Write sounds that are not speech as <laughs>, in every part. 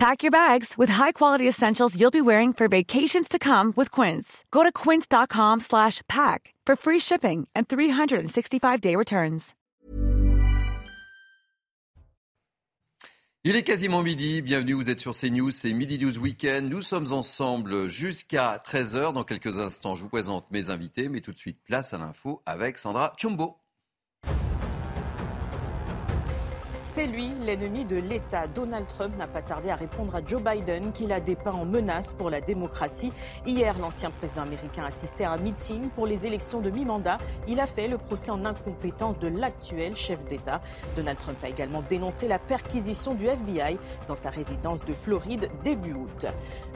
Pack your bags with high-quality essentials you'll be wearing for vacations to come with Quince. Go to quince.com slash pack for free shipping and 365-day returns. Il est quasiment midi, bienvenue, vous êtes sur CNews, c'est Midi News Weekend. Nous sommes ensemble jusqu'à 13h. Dans quelques instants, je vous présente mes invités, mais tout de suite, place à l'info avec Sandra Chumbo. C'est lui, l'ennemi de l'État. Donald Trump n'a pas tardé à répondre à Joe Biden, qu'il a dépeint en menace pour la démocratie. Hier, l'ancien président américain assistait à un meeting pour les élections de mi-mandat. Il a fait le procès en incompétence de l'actuel chef d'État. Donald Trump a également dénoncé la perquisition du FBI dans sa résidence de Floride début août.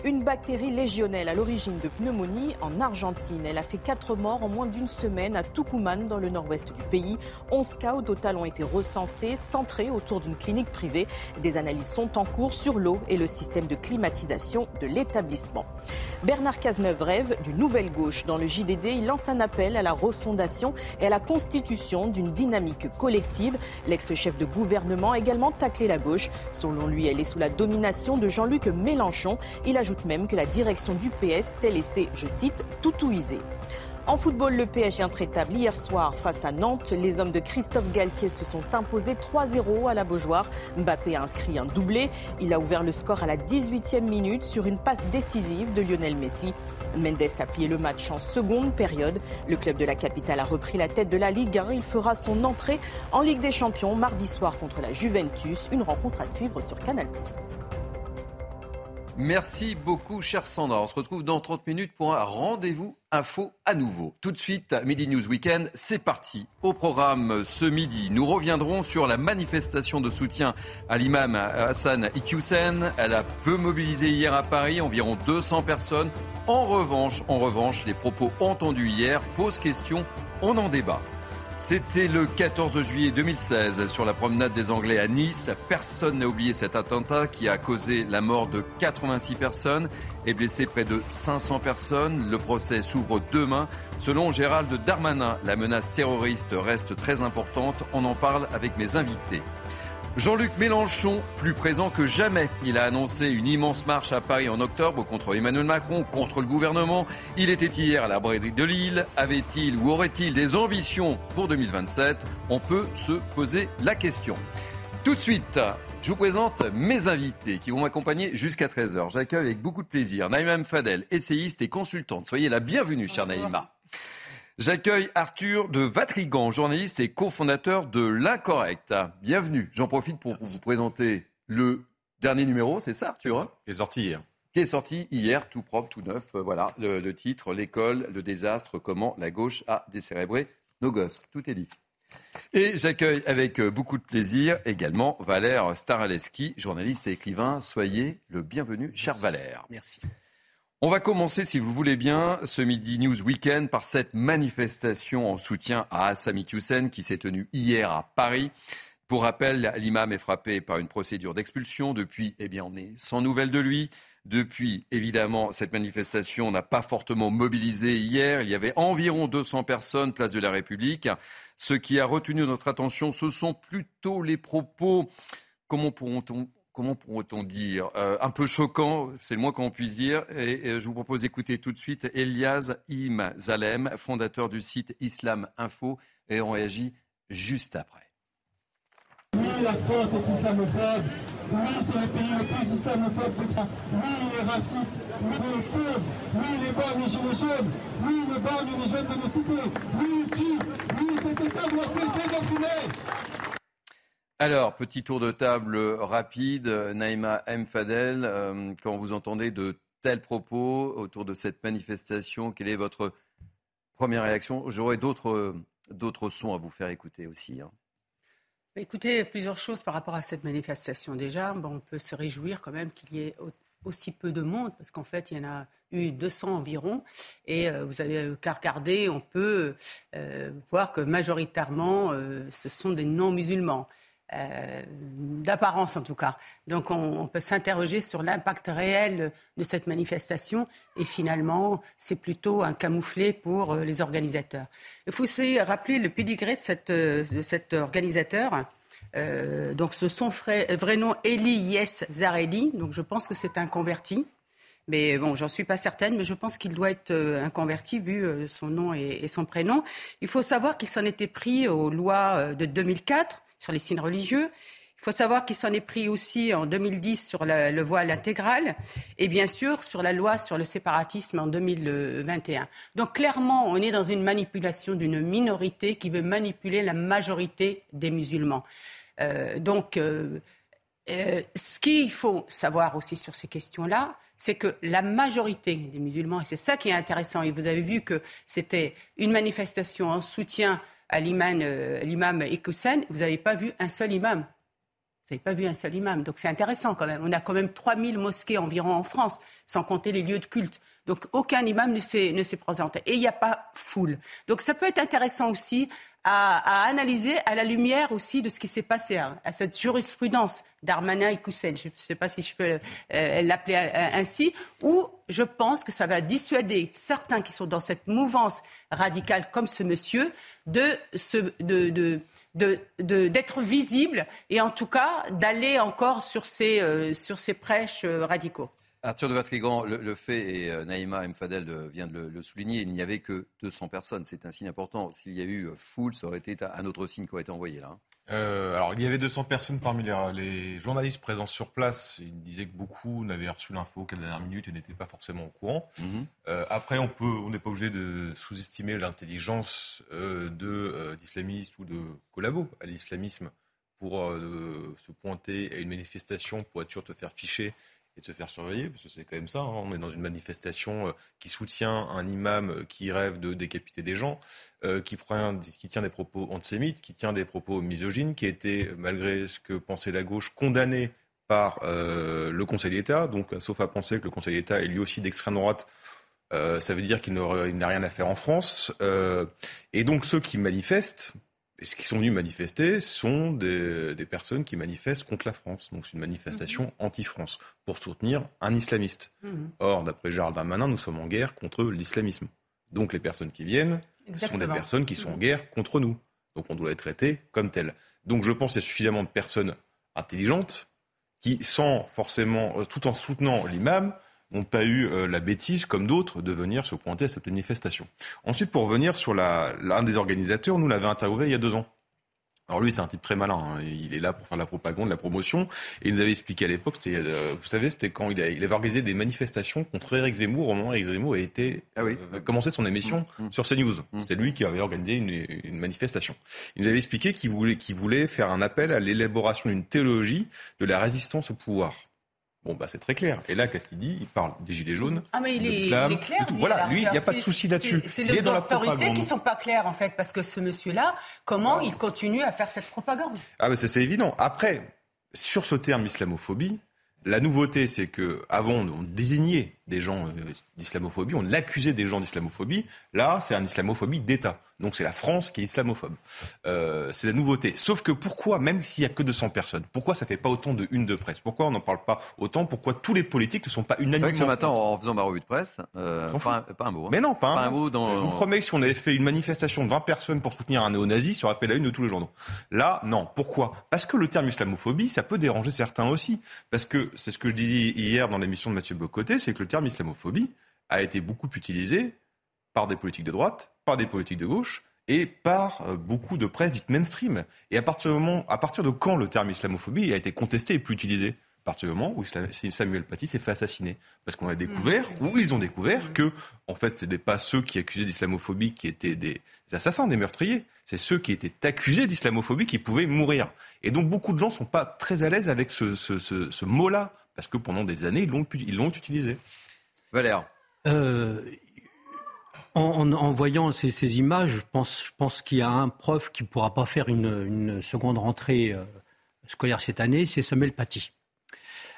Une bactérie légionnelle à l'origine de pneumonie en Argentine. Elle a fait quatre morts en moins d'une semaine à Tucumán, dans le nord-ouest du pays. 11 cas au total ont été recensés, centrés autour d'une clinique privée. Des analyses sont en cours sur l'eau et le système de climatisation de l'établissement. Bernard Cazeneuve rêve d'une nouvelle gauche. Dans le JDD, il lance un appel à la refondation et à la constitution d'une dynamique collective. L'ex-chef de gouvernement a également taclé la gauche. Selon lui, elle est sous la domination de Jean-Luc Mélenchon. Il ajoute même que la direction du PS s'est laissée, je cite, toutouiser. En football, le PSG intraitable hier soir face à Nantes. Les hommes de Christophe Galtier se sont imposés 3-0 à la Beaujoire. Mbappé a inscrit un doublé. Il a ouvert le score à la 18e minute sur une passe décisive de Lionel Messi. Mendes a plié le match en seconde période. Le club de la capitale a repris la tête de la Ligue 1. Il fera son entrée en Ligue des Champions mardi soir contre la Juventus. Une rencontre à suivre sur Canal+. Merci beaucoup, cher Sandra. On se retrouve dans 30 minutes pour un rendez-vous info à nouveau. Tout de suite, Midi News Weekend, c'est parti. Au programme ce midi, nous reviendrons sur la manifestation de soutien à l'imam Hassan Iqiyoussen. Elle a peu mobilisé hier à Paris, environ 200 personnes. En revanche, en revanche, les propos entendus hier posent question, on en débat. C'était le 14 juillet 2016 sur la promenade des Anglais à Nice. Personne n'a oublié cet attentat qui a causé la mort de 86 personnes et blessé près de 500 personnes. Le procès s'ouvre demain. Selon Gérald Darmanin, la menace terroriste reste très importante. On en parle avec mes invités. Jean-Luc Mélenchon, plus présent que jamais. Il a annoncé une immense marche à Paris en octobre contre Emmanuel Macron, contre le gouvernement. Il était hier à la braiderie de Lille. Avait-il ou aurait-il des ambitions pour 2027 On peut se poser la question. Tout de suite, je vous présente mes invités qui vont m'accompagner jusqu'à 13h. J'accueille avec beaucoup de plaisir Naïma Fadel, essayiste et consultante. Soyez la bienvenue, chère Naïma. J'accueille Arthur de Vatrigan, journaliste et cofondateur de L'Incorrect. Bienvenue. J'en profite pour vous présenter le dernier numéro, c'est ça Arthur hein? Qui est sorti hier. Qui est sorti hier, tout propre, tout neuf. Euh, voilà, le, le titre, l'école, le désastre, comment la gauche a décérébré nos gosses. Tout est dit. Et j'accueille avec euh, beaucoup de plaisir également Valère Staraleski, journaliste et écrivain. Soyez le bienvenu, cher Valère. Merci. On va commencer, si vous voulez bien, ce Midi News Weekend par cette manifestation en soutien à Assami Hussein qui s'est tenue hier à Paris. Pour rappel, l'imam est frappé par une procédure d'expulsion. Depuis, eh bien, on est sans nouvelles de lui. Depuis, évidemment, cette manifestation n'a pas fortement mobilisé hier. Il y avait environ 200 personnes, place de la République. Ce qui a retenu notre attention, ce sont plutôt les propos, comment pourront-on comment pourrait-on dire, euh, un peu choquant, c'est le moins qu'on puisse dire. Et, je vous propose d'écouter tout de suite Elias Im Zalem, fondateur du site Islam Info, et on réagit juste après. Oui, la France est islamophobe. Oui, c'est le pays le plus islamophobe de ça. Oui, il est raciste. Oui, il est pauvre. Oui, il épargne les gilets jaunes. Oui, il épargne les jeunes de nos cités. Oui, il tue. Oui, cet État doit cesser d'enfumer. Alors, petit tour de table rapide. Naïma M. Fadel, euh, quand vous entendez de tels propos autour de cette manifestation, quelle est votre première réaction? J'aurais d'autres, d'autres sons à vous faire écouter aussi. Hein. Écoutez, plusieurs choses par rapport à cette manifestation. Déjà, on peut se réjouir quand même qu'il y ait aussi peu de monde, parce qu'en fait, il y en a eu 200 environ, et euh, vous avez qu'à regarder, on peut euh, voir que majoritairement, ce sont des non-musulmans. D'apparence en tout cas. Donc on, peut s'interroger sur l'impact réel de cette manifestation et finalement c'est plutôt un camouflet pour les organisateurs. Il faut aussi rappeler le pédigré de, cette, de cet organisateur. Euh, donc, ce son vrai nom, Eli Yes Zareli. Donc, je pense que c'est un converti. Mais bon, j'en suis pas certaine, mais je pense qu'il doit être euh, un converti vu euh, son nom et, son prénom. Il faut savoir qu'il s'en était pris aux lois de 2004 sur les signes religieux. Il faut savoir qu'il s'en est pris aussi en 2010 sur le voile intégral et bien sûr sur la loi sur le séparatisme en 2021. Donc clairement, on est dans une manipulation d'une minorité qui veut manipuler la majorité des musulmans. Euh, donc, euh, euh, ce qu'il faut savoir aussi sur ces questions-là, c'est que la majorité des musulmans, et c'est ça qui est intéressant, et vous avez vu que c'était une manifestation en soutien à l'imam, l'imam vous n'avez pas vu un seul imam. Vous n'avez pas vu un seul imam. Donc c'est intéressant quand même. On a quand même 3000 mosquées environ en France, sans compter les lieux de culte. Donc aucun imam ne s'est, ne s'est présenté. Et il n'y a pas foule. Donc ça peut être intéressant aussi à, analyser à la lumière aussi de ce qui s'est passé, hein, à cette jurisprudence d'Armana et Koussen, je ne sais pas si je peux euh, l'appeler euh, ainsi, où je pense que ça va dissuader certains qui sont dans cette mouvance radicale comme ce monsieur de de, d'être visibles et en tout cas d'aller encore sur ces, euh, sur ces prêches radicaux. Arthur de Vatrigan, le, fait, et euh, Naïma Mfadel vient de le, souligner, il n'y avait que 200 personnes. C'est un signe important. S'il y a eu euh, foule, ça aurait été un autre signe qui aurait été envoyé là. Hein. Euh, alors, il y avait 200 personnes parmi les, journalistes présents sur place. Ils disaient que beaucoup n'avaient reçu l'info qu'à la dernière minute et n'étaient pas forcément au courant. Mhm. après, on peut, on n'est pas obligé de sous-estimer l'intelligence de d'islamistes ou de collabos à l'islamisme pour se pointer à une manifestation pour être sûr de te faire ficher et de se faire surveiller, parce que c'est quand même ça. Hein. On est dans une manifestation euh, qui soutient un imam euh, qui rêve de décapiter des gens, euh, qui, prend, qui tient des propos antisémites, qui tient des propos misogynes, qui a été, malgré ce que pensait la gauche, condamné par le Conseil d'État. Donc, sauf à penser que le Conseil d'État est lui aussi d'extrême droite. ça veut dire qu'il n'a rien à faire en France. et donc ceux qui manifestent, et ce qui sont venus manifester sont des, personnes qui manifestent contre la France. Donc c'est une manifestation mhm. anti-France pour soutenir un islamiste. Mhm. Or, d'après Gérald Darmanin, nous sommes en guerre contre l'islamisme. Donc les personnes qui viennent sont des personnes qui sont en guerre contre nous. Donc on doit les traiter comme telles. Donc je pense qu'il y a suffisamment de personnes intelligentes qui, sans forcément, euh, tout en soutenant l'imam, n'ont pas eu euh, la bêtise, comme d'autres, de venir se pointer à cette manifestation. Ensuite, pour revenir sur l'un des organisateurs, nous l'avons interviewé il y a deux ans. Alors lui, c'est un type très malin. Hein. Il est là pour faire la propagande, la promotion. Et il nous avait expliqué à l'époque, euh, vous savez, c'était quand il, avait organisé des manifestations contre Eric Zemmour au moment où Eric Zemmour a été ah euh, commencé son émission mmh, mmh. sur CNews. Mmh. C'était lui qui avait organisé une, manifestation. Il nous avait expliqué qu'il voulait, qu'il voulait faire un appel à l'élaboration d'une théologie de la résistance au pouvoir. Bon, bah, c'est très clair. Et là, qu'est-ce qu'il dit? Il parle des gilets jaunes. Ah, mais il, est, clair. voilà, lui, il n'y a pas de souci là-dessus. C'est les autorités qui ne sont pas claires, en fait, parce que ce monsieur-là, comment il continue à faire cette propagande? Ah, mais c'est évident. Après, sur ce terme islamophobie, la nouveauté, c'est que avant on désignait des gens euh, d'islamophobie, on accusait des gens d'islamophobie. Là, c'est un islamophobie d'État. Donc c'est la France qui est islamophobe. Euh, c'est la nouveauté. Sauf que pourquoi, même s'il y a que 200 personnes, pourquoi ça fait pas autant de une de presse? Pourquoi on n'en parle pas autant? Pourquoi tous les politiques ne sont pas unanimement C'est ce matin, en faisant ma revue de presse, euh, pas, un, mot. Hein. Mais non, pas, un, mot. Dans... Je vous promets que si on avait fait une manifestation de 20 personnes pour soutenir un néo-nazi, ça aurait fait la une de tous les journaux. Là, non. Pourquoi? Parce que le terme islamophobie, ça peut déranger certains aussi. Parce que c'est ce que je disais hier dans l'émission de Mathieu Bocoté, c'est que le terme islamophobie a été beaucoup utilisé par des politiques de droite, par des politiques de gauche, et par euh, beaucoup de presse dite mainstream. Et à partir, du moment, à partir de quand le terme islamophobie a été contesté et plus utilisé? À partir du moment où Samuel Paty s'est fait assassiner. Parce qu'on a découvert, mmh. ou ils ont découvert, que, en fait, ce n'étaient pas ceux qui accusaient d'islamophobie qui étaient des assassins, des meurtriers. C'est ceux qui étaient accusés d'islamophobie qui pouvaient mourir. Et donc, beaucoup de gens ne sont pas très à l'aise avec ce, ce, mot-là. Parce que pendant des années, ils l'ont utilisé. Valère. Euh, en, voyant ces, images, je pense, je pense qu'il y a un prof qui ne pourra pas faire une, seconde rentrée euh, scolaire cette année, c'est Samuel Paty.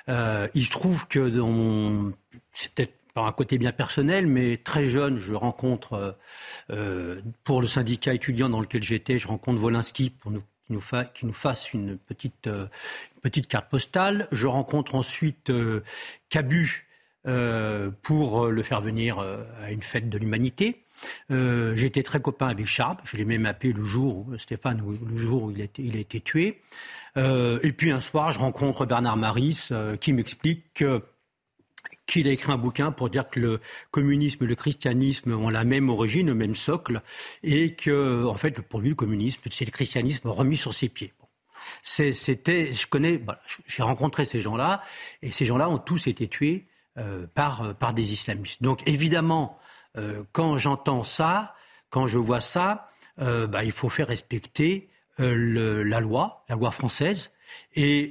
il se trouve que dans, c'est peut-être par un côté bien personnel, mais très jeune, je rencontre pour le syndicat étudiant dans lequel j'étais, je rencontre Wolinski pour nous qui nous, qui nous fasse une petite, petite carte postale. Je rencontre ensuite Cabu pour le faire venir à une fête de l'humanité. Euh, J'étais très copain avec Sharp. Je l'ai même appelé le jour, où, Stéphane, le jour où il a été, tué. Euh, et puis un soir, je rencontre Bernard Maris euh, qui m'explique qu'il a écrit un bouquin pour dire que le communisme et le christianisme ont la même origine, le même socle, et que, en fait, pour lui, le communisme, c'est le christianisme remis sur ses pieds. C'était, je connais, j'ai rencontré ces gens-là, et ces gens-là ont tous été tués euh, par, par des islamistes. Donc, évidemment, euh, quand j'entends ça, quand je vois ça, euh, bah, il faut faire respecter euh, la loi, la loi française, et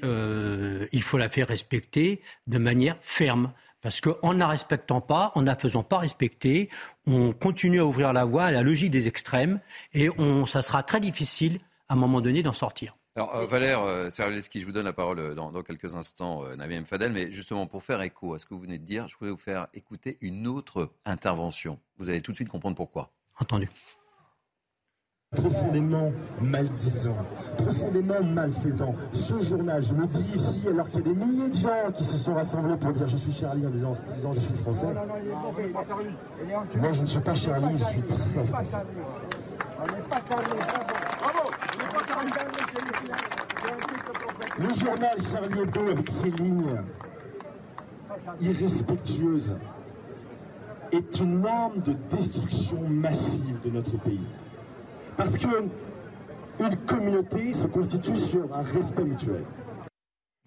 il faut la faire respecter de manière ferme. Parce qu'en ne la respectant pas, en ne la faisant pas respecter, on continue à ouvrir la voie à la logique des extrêmes et on, ça sera très difficile à un moment donné d'en sortir. Alors, euh, Valère euh, je vous donne la parole euh, dans, quelques instants, euh, Navi Fadel, mais justement pour faire écho à ce que vous venez de dire, je voulais vous faire écouter une autre intervention. Vous allez tout de suite comprendre pourquoi. Entendu. Profondément maldisant, profondément malfaisant. Ce journal, je le dis ici, alors qu'il y a des milliers de gens qui se sont rassemblés pour dire je suis Charlie en disant, je suis français. Moi, je ne suis pas Charlie, je suis très français. Le journal Charlie Hebdo, avec ses lignes irrespectueuses, est une arme de destruction massive de notre pays. Parce que une communauté se constitue sur un respect mutuel.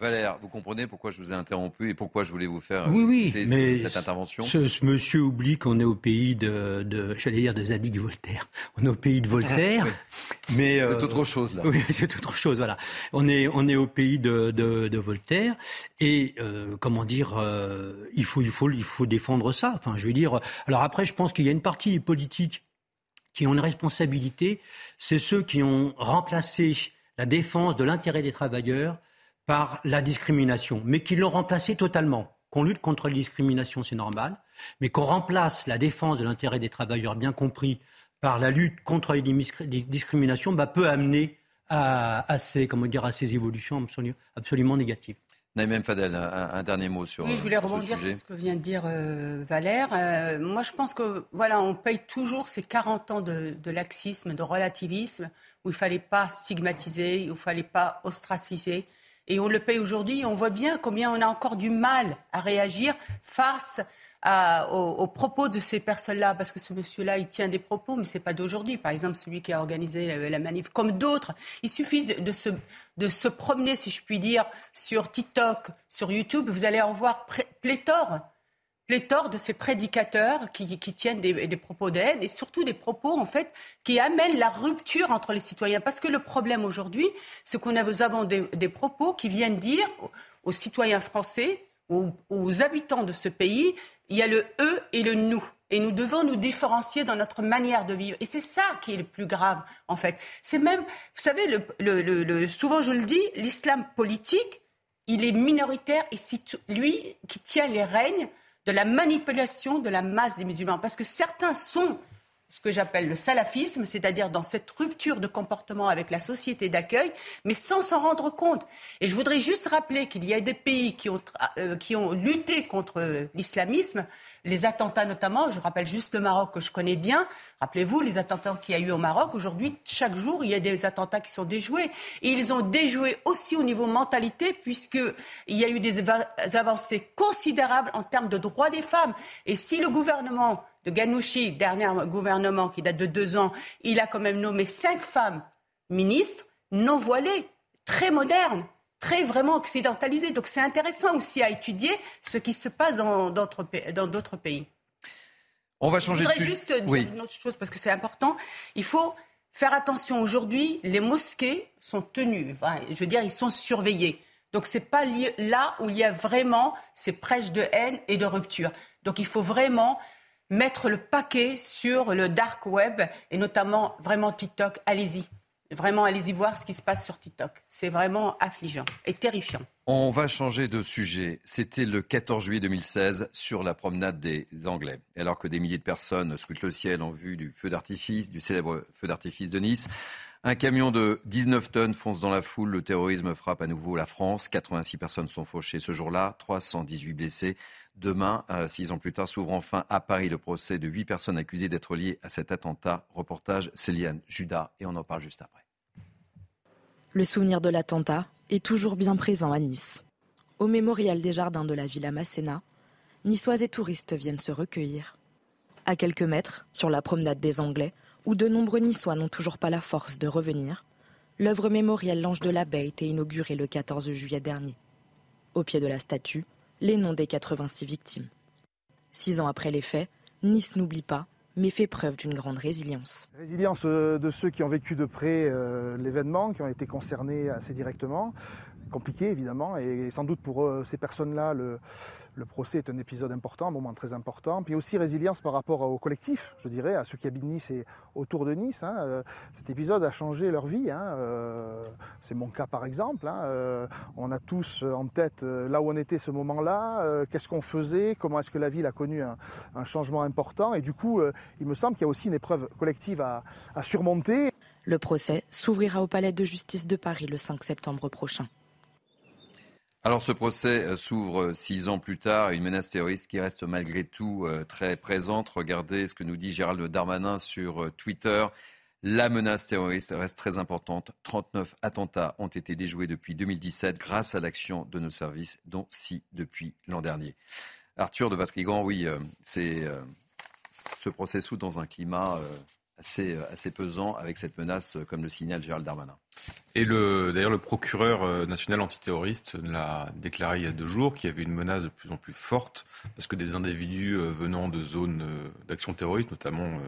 Valère, vous comprenez pourquoi je vous ai interrompu et pourquoi je voulais vous faire oui, oui, mais cette intervention ce, monsieur oublie qu'on est au pays de, de j'allais dire de Zadig Voltaire. On est au pays de Voltaire, <laughs> mais c'est euh, autre chose là. Oui, <laughs> c'est autre chose. Voilà, on est on est au pays de, de, de Voltaire et euh, comment dire, euh, il faut il faut il faut défendre ça. Enfin, je veux dire. Alors après, je pense qu'il y a une partie des politiques qui ont une responsabilité. C'est ceux qui ont remplacé la défense de l'intérêt des travailleurs par la discrimination, mais qui l'ont remplacé totalement. Qu'on lutte contre la discrimination, c'est normal, mais qu'on remplace la défense de l'intérêt des travailleurs, bien compris, par la lutte contre les discriminations, bah, peut amener à, ces, comment dire, à ces évolutions absolument, négatives. Naïm Fadel, un, dernier mot sur. Oui, je voulais euh, rebondir sur ce que vient de dire euh, Valère. Euh, moi, je pense que voilà, on paye toujours ces 40 ans de, de laxisme, de relativisme, où il ne fallait pas stigmatiser, où il ne fallait pas ostraciser. Et on le paye aujourd'hui. On voit bien combien on a encore du mal à réagir face aux, propos de ces personnes-là, parce que ce monsieur-là, il tient des propos, mais ce n'est pas d'aujourd'hui. Par exemple, celui qui a organisé la, manif, comme d'autres, il suffit de, se, de se promener, si je puis dire, sur TikTok, sur YouTube, vous allez en voir pléthore pléthore de ces prédicateurs qui, tiennent des, propos d'aide et surtout des propos en fait qui amènent la rupture entre les citoyens. Parce que le problème aujourd'hui, c'est qu'on nous avons des, propos qui viennent dire aux, citoyens français, aux, habitants de ce pays, il y a le eux et le nous. Et nous devons nous différencier dans notre manière de vivre. Et c'est ça qui est le plus grave, en fait. C'est même, vous savez, souvent je le dis, l'islam politique, il est minoritaire et c'est lui qui tient les règnes de la manipulation de la masse des musulmans. Parce que certains sont ce que j'appelle le salafisme, c'est-à-dire dans cette rupture de comportement avec la société d'accueil, mais sans s'en rendre compte. Et je voudrais juste rappeler qu'il y a des pays qui ont, euh, qui ont lutté contre l'islamisme, les attentats notamment, je rappelle juste le Maroc que je connais bien, rappelez-vous les attentats qu'il y a eu au Maroc, aujourd'hui, chaque jour, il y a des attentats qui sont déjoués. Et ils ont déjoué aussi au niveau mentalité, puisqu'il y a eu des avancées considérables en termes de droits des femmes. Et si le gouvernement de Ghanouchi, dernier gouvernement qui date de deux ans, il a quand même nommé cinq femmes ministres non voilées, très modernes, très vraiment occidentalisées. Donc c'est intéressant aussi à étudier ce qui se passe dans d'autres pays. On va changer Je voudrais juste dire une autre chose parce que c'est important. Il faut faire attention aujourd'hui. Les mosquées sont tenues. je veux dire, ils sont surveillés. Donc c'est pas là où il y a vraiment ces prêches de haine et de rupture. Donc il faut vraiment mettre le paquet sur le dark web et notamment vraiment TikTok. Allez-y. Vraiment, allez-y voir ce qui se passe sur TikTok. C'est vraiment affligeant et terrifiant. On va changer de sujet. C'était le 14 juillet 2016 sur la promenade des Anglais. Alors que des milliers de personnes scrutent le ciel en vue du feu d'artifice, du célèbre feu d'artifice de Nice, un camion de 19 tonnes fonce dans la foule. Le terrorisme frappe à nouveau la France. 86 personnes sont fauchées ce jour-là, 318 blessés. Demain, euh, six ans plus tard, s'ouvre enfin à Paris le procès de huit personnes accusées d'être liées à cet attentat. Reportage Céliane Judas et on en parle juste après. Le souvenir de l'attentat est toujours bien présent à Nice. Au mémorial des jardins de la Villa Masséna, niçois et touristes viennent se recueillir. À quelques mètres, sur la promenade des Anglais, où de nombreux Niçois n'ont toujours pas la force de revenir, l'œuvre mémorielle L'Ange de la Baie a été inaugurée le 14 juillet dernier. Au pied de la statue, les noms des 86 victimes. Six ans après les faits, Nice n'oublie pas, mais fait preuve d'une grande résilience. Résilience euh, de ceux qui ont vécu de près euh, l'événement, qui ont été concernés assez directement. Compliqué évidemment, et sans doute pour ces personnes-là, le, procès est un épisode important, un moment très important. Puis aussi résilience par rapport au collectif, je dirais, à ceux qui habitent Nice et autour de Nice. Hein. Euh, cet épisode a changé leur vie. Hein. Euh, c'est mon cas par exemple. Hein. Euh, on a tous en tête là où on était ce moment-là, qu'est-ce qu'on faisait, comment est-ce que la ville a connu un, changement important. Et du coup, il me semble qu'il y a aussi une épreuve collective à surmonter. Le procès s'ouvrira au Palais de justice de Paris le 5 septembre prochain. Alors ce procès euh, s'ouvre euh, six ans plus tard, une menace terroriste qui reste malgré tout euh, très présente. Regardez ce que nous dit Gérald Darmanin sur Twitter. La menace terroriste reste très importante. 39 attentats ont été déjoués depuis 2017 grâce à l'action de nos services, dont six depuis l'an dernier. Arthur de Vatrigan, oui, c'est ce procès s'ouvre dans un climat assez, assez pesant avec cette menace, comme le signale Gérald Darmanin. Et d'ailleurs, le procureur euh, national antiterroriste l'a déclaré il y a deux jours qu'il y avait une menace de plus en plus forte parce que des individus euh, venant de zones euh, d'action terroriste, notamment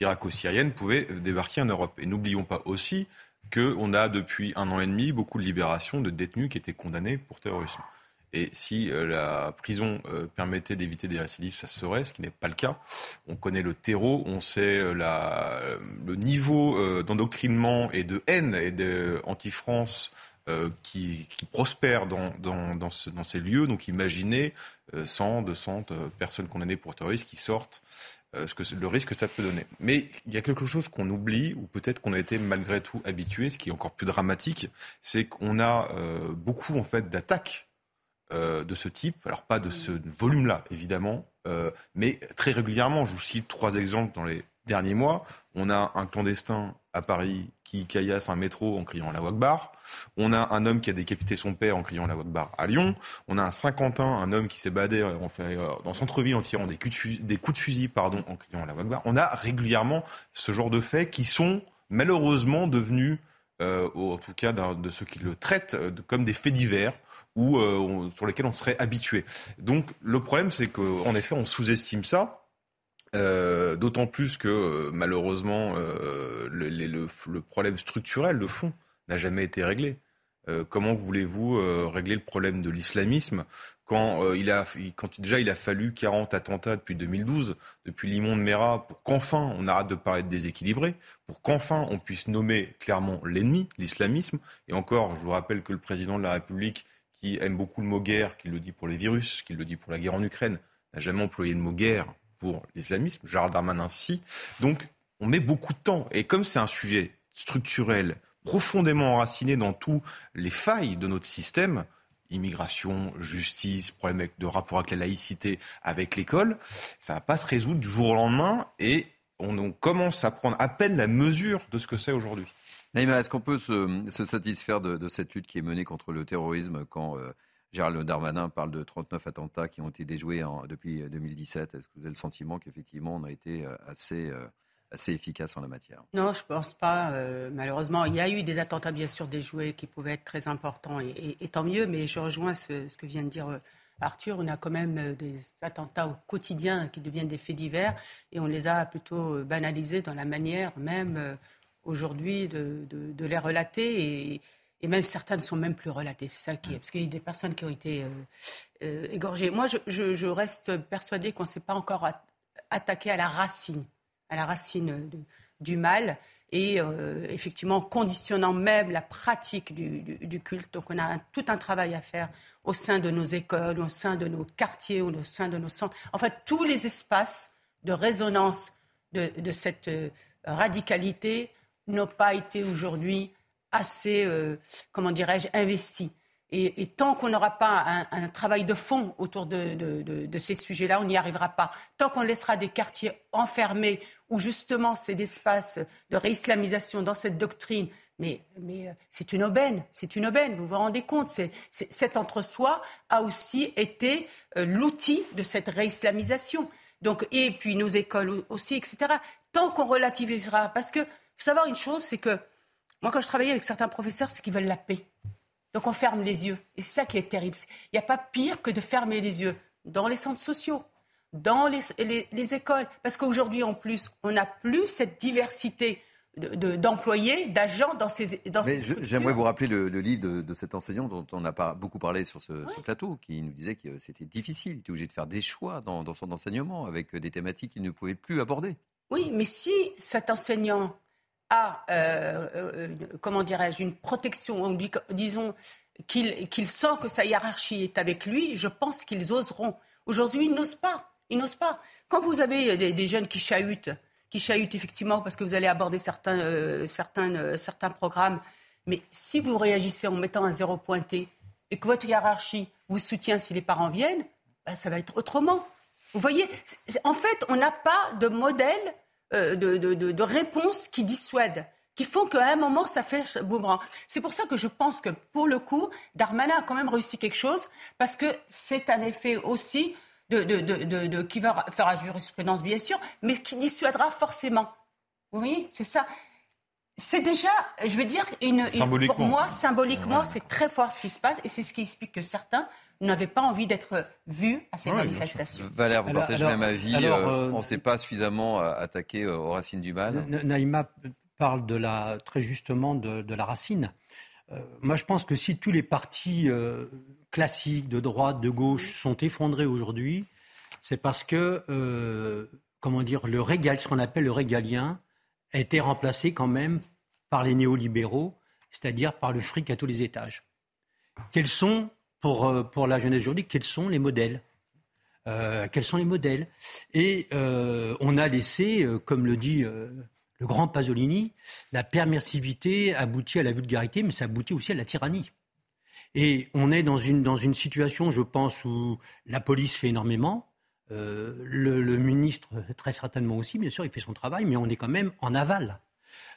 irako-syrienne, pouvaient débarquer en Europe. Et n'oublions pas aussi qu'on a depuis un an et demi beaucoup de libérations de détenus qui étaient condamnés pour terrorisme. Et si euh, la prison euh, permettait d'éviter des récidives, ça serait, ce qui n'est pas le cas. On connaît le terreau, on sait euh, la, le niveau d'endoctrinement et de haine et d'anti-France qui, qui, prospère dans, dans, dans, ces lieux. Donc imaginez 100, 200 personnes condamnées pour terrorisme qui sortent. Ce que, le risque que ça peut donner. Mais il y a quelque chose qu'on oublie, ou peut-être qu'on a été malgré tout habitué, ce qui est encore plus dramatique, c'est qu'on a beaucoup en fait d'attaques euh, de ce type. Alors pas de ce volume-là, évidemment, euh, mais très régulièrement. Je vous cite trois exemples dans les derniers mois. On a un clandestin à Paris qui caillasse un métro en criant la Wagbar. On a un homme qui a décapité son père en criant la Wagbar à Lyon. On a un Saint-Quentin, un homme qui s'est badé euh, dans centre-ville en tirant des coups de fusil, des coups de fusil pardon, en criant la Wagbar. On a régulièrement ce genre de faits qui sont malheureusement devenus, en tout cas de ceux qui le traitent, comme des faits divers ou euh, sur lesquels on serait habitué. Donc le problème, c'est qu'en effet, on sous-estime ça. Euh, d'autant plus que euh, malheureusement le, le, problème structurel, de fond, n'a jamais été réglé. comment voulez-vous régler le problème de l'islamisme quand, il a, quand déjà il a fallu 40 attentats depuis 2012, depuis l'immonde Mera, pour qu'enfin on arrête de paraître déséquilibré, pour qu'enfin on puisse nommer clairement l'ennemi, l'islamisme. Et encore, je vous rappelle que le président de la République qui aime beaucoup le mot guerre, qui le dit pour les virus, qui le dit pour la guerre en Ukraine, n'a jamais employé le mot guerre pour l'islamisme. Gérald Darmanin, si. Donc, on met beaucoup de temps. Et comme c'est un sujet structurel, profondément enraciné dans tous les failles de notre système, immigration, justice, problème de rapport avec la laïcité, avec l'école, ça va pas se résoudre du jour au lendemain et on, commence à prendre à peine la mesure de ce que c'est aujourd'hui. Naïma, est-ce qu'on peut se, satisfaire de, cette lutte qui est menée contre le terrorisme quand euh, Gérald Darmanin parle de 39 attentats qui ont été déjoués depuis 2017 Est-ce que vous avez le sentiment qu'effectivement on a été euh, assez, euh, assez efficace en la matière? Non, je ne pense pas. malheureusement, il y a eu des attentats bien sûr déjoués qui pouvaient être très importants et, tant mieux, mais je rejoins ce, que vient de dire. Arthur, on a quand même des attentats au quotidien qui deviennent des faits divers et on les a plutôt banalisés dans la manière même aujourd'hui de, les relater et, même certains ne sont même plus relatés. C'est ça qui est. Parce qu'il y a des personnes qui ont été euh, euh, égorgées. Moi, je, reste persuadée qu'on ne s'est pas encore attaqué à la racine, à la racine du mal. et euh, effectivement conditionnant même la pratique du, culte. Donc on a tout un travail à faire au sein de nos écoles, au sein de nos quartiers, au sein de nos centres. En fait, tous les espaces de résonance de, cette radicalité n'ont pas été aujourd'hui assez, euh, comment dirais-je, investis. Et, tant qu'on n'aura pas un, travail de fond autour de, ces sujets-là, on n'y arrivera pas. Tant qu'on laissera des quartiers enfermés où justement c'est d'espace de réislamisation dans cette doctrine, mais, mais euh, c'est une aubaine, c'est une aubaine, vous vous rendez compte. C'est, cet entre-soi a aussi été euh, l'outil de cette réislamisation. Donc, et puis nos écoles aussi, etc. Tant qu'on relativisera, parce que faut savoir une chose, c'est que moi quand je travaillais avec certains professeurs, c'est qu'ils veulent la paix. Donc on ferme les yeux. Et c'est ça qui est terrible. Il n'y a pas pire que de fermer les yeux dans les centres sociaux, dans les, écoles. Parce qu'aujourd'hui, en plus, on n'a plus cette diversité d'employés, d'agents dans ces, dans J'aimerais vous rappeler le, livre de, cet enseignant dont on a pas beaucoup parlé sur ce, plateau, qui nous disait que c'était difficile, il était obligé de faire des choix dans, dans son enseignement avec des thématiques qu'il ne pouvait plus aborder. Oui, mais si cet enseignant a, euh, euh, comment dirais-je, une protection, disons qu'il sent que sa hiérarchie est avec lui, je pense qu'ils oseront. Aujourd'hui, ils n'osent pas. Ils n'osent pas. Quand vous avez des, jeunes qui chahutent, qui chahutent effectivement parce que vous allez aborder certains, euh, certains, certains programmes, mais si vous réagissez en mettant un zéro pointé et que votre hiérarchie vous soutient si les parents viennent, ben, ça va être autrement. Vous voyez, en fait, on n'a pas de modèle euh, de, de, réponses qui dissuadent qui font qu'à un moment, ça fait boomerang. C'est pour ça que je pense que, pour le coup, Darmanin a quand même réussi quelque chose, parce que c'est un effet aussi de, qui va faire la jurisprudence, bien sûr, mais qui dissuadera forcément. Voyez, c'est ça. C'est déjà, je vais dire, une, pour moi, symboliquement, c'est très fort ce qui se passe, et c'est ce qui explique que certains n'avaient pas envie d'être vus à ces manifestations. Valère, vous partagez le même avis. Euh, euh, on ne s'est pas suffisamment euh, attaqué aux racines du mal. Naïma parle de la, très justement de, la racine. moi, je pense que si tous les partis classiques de droite, de gauche sont effondrés aujourd'hui, c'est parce que, comment dire, le régal, ce qu'on appelle le régalien, a été remplacé quand même par les néolibéraux, c'est-à-dire par le fric à tous les étages. Quels sont pour, euh, pour la jeunesse aujourd'hui, quels sont les modèles euh, quels sont les modèles Et euh, on a laissé, comme le dit le grand Pasolini, la permissivité aboutit à la vulgarité, mais ça aboutit aussi à la tyrannie. Et on est dans une, dans une situation, je pense, où la police fait énormément, le, ministre très certainement aussi, bien sûr, il fait son travail, mais on est quand même en aval.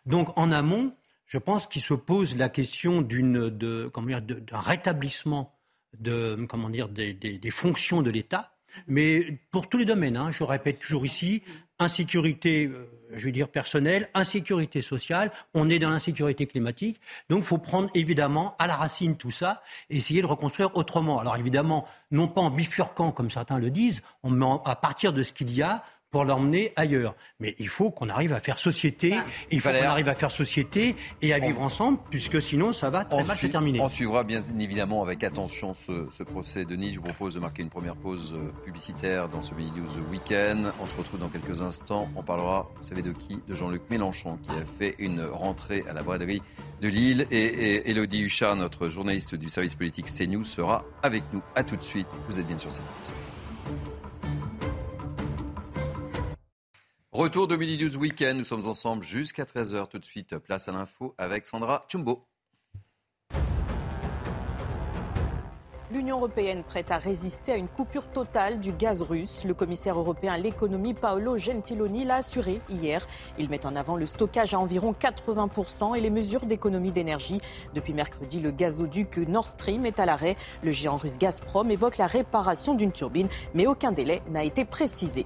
Donc en amont, je pense qu'il se pose la question d'une, d'un rétablissement de, comment dire, des, fonctions de l'État, mais pour tous les domaines. Hein, je répète toujours ici, insécurité, euh, je veux dire personnelle, insécurité sociale, on est dans l'insécurité climatique, donc il faut prendre évidemment à la racine tout ça et essayer de reconstruire autrement. Alors évidemment, non pas en bifurquant comme certains le disent, on à partir de ce qu'il y a, pour l'emmener ailleurs. Mais il faut qu'on arrive à faire société, bah, il faut qu'on arrive à faire société et à vivre ensemble, puisque sinon ça va très mal se terminer. On suivra bien évidemment avec attention ce, procès de Nice. Je vous propose de marquer une première pause euh, publicitaire dans ce Mini News Weekend. On se retrouve dans quelques instants. On parlera, vous savez de qui? De Jean-Luc Mélenchon, qui a fait une rentrée à la braderie de Lille. Et, Elodie Huchard, notre journaliste du service politique CNews, sera avec nous. A tout de suite. Vous êtes bien sur CNews. Retour de Midi Weekend, nous sommes ensemble jusqu'à 13h tout de suite. Place à l'info avec Sandra Chumbo. L'Union européenne prête à résister à une coupure totale du gaz russe. Le commissaire européen à l'économie Paolo Gentiloni l'a assuré hier. Il met en avant le stockage à environ 80% et les mesures d'économie d'énergie. Depuis mercredi, le gazoduc Nord Stream est à l'arrêt. Le géant russe Gazprom évoque la réparation d'une turbine, mais aucun délai n'a été précisé.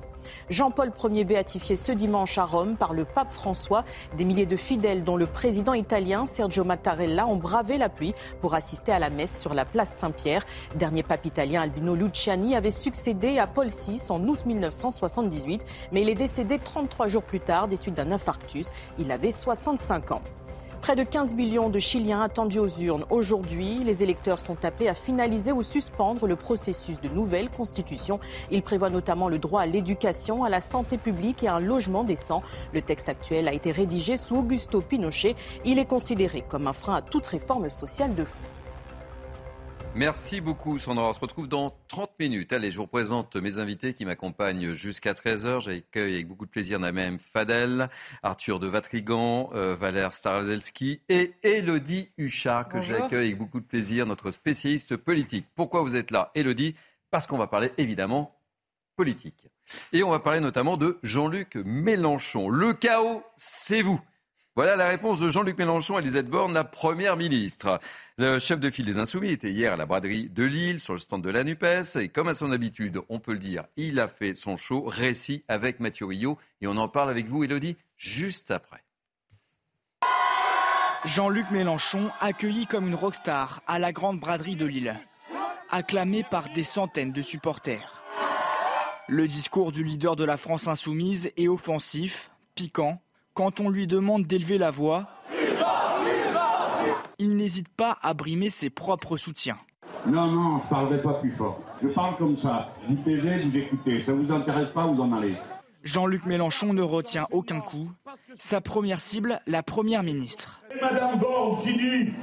Jean-Paul Ier béatifié ce dimanche à Rome par le pape François. Des milliers de fidèles, dont le président italien Sergio Mattarella, ont bravé la pluie pour assister à la messe sur la place Saint-Pierre. Dernier pape italien, Albino Luciani, avait succédé à Paul VI en août 1978, mais il est décédé 33 jours plus tard des suites d'un infarctus. Il avait 65 ans. Près de 15 millions de Chiliens attendus aux urnes. Aujourd'hui, les électeurs sont appelés à finaliser ou suspendre le processus de nouvelle constitution. Il prévoit notamment le droit à l'éducation, à la santé publique et à un logement décent. Le texte actuel a été rédigé sous Augusto Pinochet. Il est considéré comme un frein à toute réforme sociale de fond. Merci beaucoup Sandra. On se retrouve dans 30 minutes. Allez, je vous présente mes invités qui m'accompagnent jusqu'à 13h. J'accueille avec beaucoup de plaisir Namem Fadel, Arthur de Vatrigan, euh, Valère Starazelski et Elodie Huchard que j'accueille avec beaucoup de plaisir, notre spécialiste politique. Pourquoi vous êtes là Elodie Parce qu'on va parler évidemment politique. Et on va parler notamment de Jean-Luc Mélenchon. Le chaos, c'est vous. Voilà la réponse de Jean-Luc Mélenchon à Elisabeth Borne, la première ministre. Le chef de file des Insoumis était hier à la braderie de Lille, sur le stand de la NUPES. Et comme à son habitude, on peut le dire, il a fait son show récit avec Mathieu Rio. Et on en parle avec vous, Elodie, juste après. Jean-Luc Mélenchon, accueilli comme une rockstar à la grande braderie de Lille, acclamé par des centaines de supporters. Le discours du leader de la France insoumise est offensif, piquant, quand on lui demande d'élever la voix, il n'hésite pas à brimer ses propres soutiens. Non, non, je ne parlerai pas plus fort. Je parle comme ça. Vous taisez, vous écoutez. Ça ne vous intéresse pas, vous en allez. Jean-Luc Mélenchon ne retient aucun coup. Sa première cible, la première ministre. Madame Borne qui dit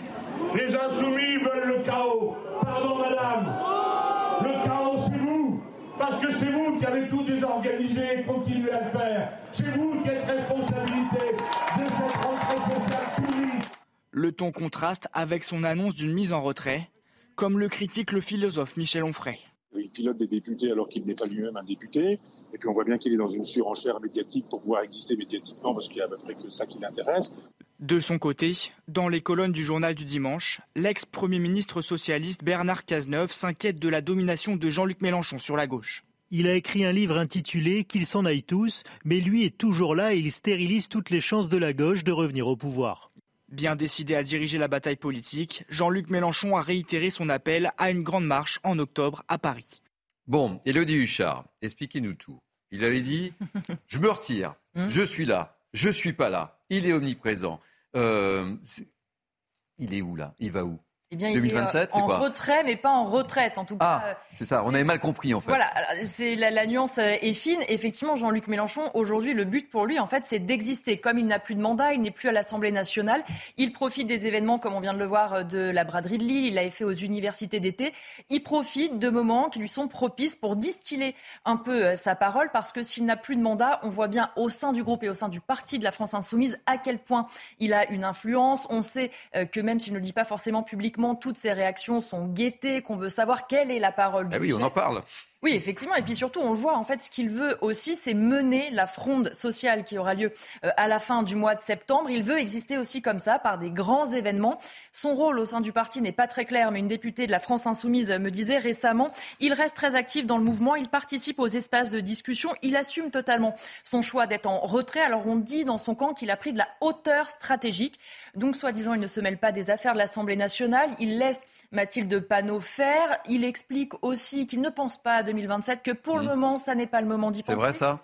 Les insoumis veulent le chaos. Pardon, madame. Le chaos, c'est vous. Parce que c'est vous qui avez tout désorganisé et continuez à le faire. C'est vous qui êtes responsabilité de cette rentrée sociale pourrie. Le ton contraste avec son annonce d'une mise en retrait, comme le critique le philosophe Michel Onfray. Il pilote des députés alors qu'il n'est pas lui-même un député. Et puis on voit bien qu'il est dans une surenchère médiatique pour pouvoir exister médiatiquement parce qu'il y a à peu près que ça qui l'intéresse. De son côté, dans les colonnes du journal du dimanche, l'ex-premier ministre socialiste Bernard Cazeneuve s'inquiète de la domination de Jean-Luc Mélenchon sur la gauche. Il a écrit un livre intitulé Qu'ils s'en aillent tous, mais lui est toujours là et il stérilise toutes les chances de la gauche de revenir au pouvoir. Bien décidé à diriger la bataille politique, Jean-Luc Mélenchon a réitéré son appel à une grande marche en octobre à Paris. Bon, Elodie Huchard, expliquez-nous tout. Il avait dit <laughs> Je me retire, Hum. je suis là, je suis pas là, il est omniprésent. Euh, il est où là? Il va où? Eh bien, il 2027, est euh, en quoi retrait, mais pas en retraite, en tout cas. Ah, c'est ça, on avait mal compris en fait. Voilà, c'est la, la nuance euh, est fine. Effectivement, Jean-Luc Mélenchon, aujourd'hui, le but pour lui, en fait, c'est d'exister. Comme il n'a plus de mandat, il n'est plus à l'Assemblée nationale. Il profite des événements, comme on vient de le voir, euh, de la braderie de Lille. Il l'avait fait aux universités d'été. Il profite de moments qui lui sont propices pour distiller un peu euh, sa parole, parce que s'il n'a plus de mandat, on voit bien au sein du groupe et au sein du parti de la France insoumise à quel point il a une influence. On sait euh, que même s'il ne le dit pas forcément publiquement, toutes ses réactions sont guettées, qu'on veut savoir quelle est la parole du Ah oui, on en parle. Oui, effectivement. Et puis surtout, on le voit, en fait, ce qu'il veut aussi, c'est mener la fronde sociale qui aura lieu euh, à la fin du mois de septembre. Il veut exister aussi comme ça, par des grands événements. Son rôle au sein du parti n'est pas très clair, mais une députée de la France Insoumise me disait récemment, il reste très actif dans le mouvement, il participe aux espaces de discussion, il assume totalement son choix d'être en retrait. Alors on dit dans son camp qu'il a pris de la hauteur stratégique. Donc, soi-disant, il ne se mêle pas des affaires de l'Assemblée nationale. Il laisse Mathilde Panot faire. Il explique aussi qu'il ne pense pas à 2027, que pour le moment, ça n'est pas le moment d'y C'est penser. vrai ça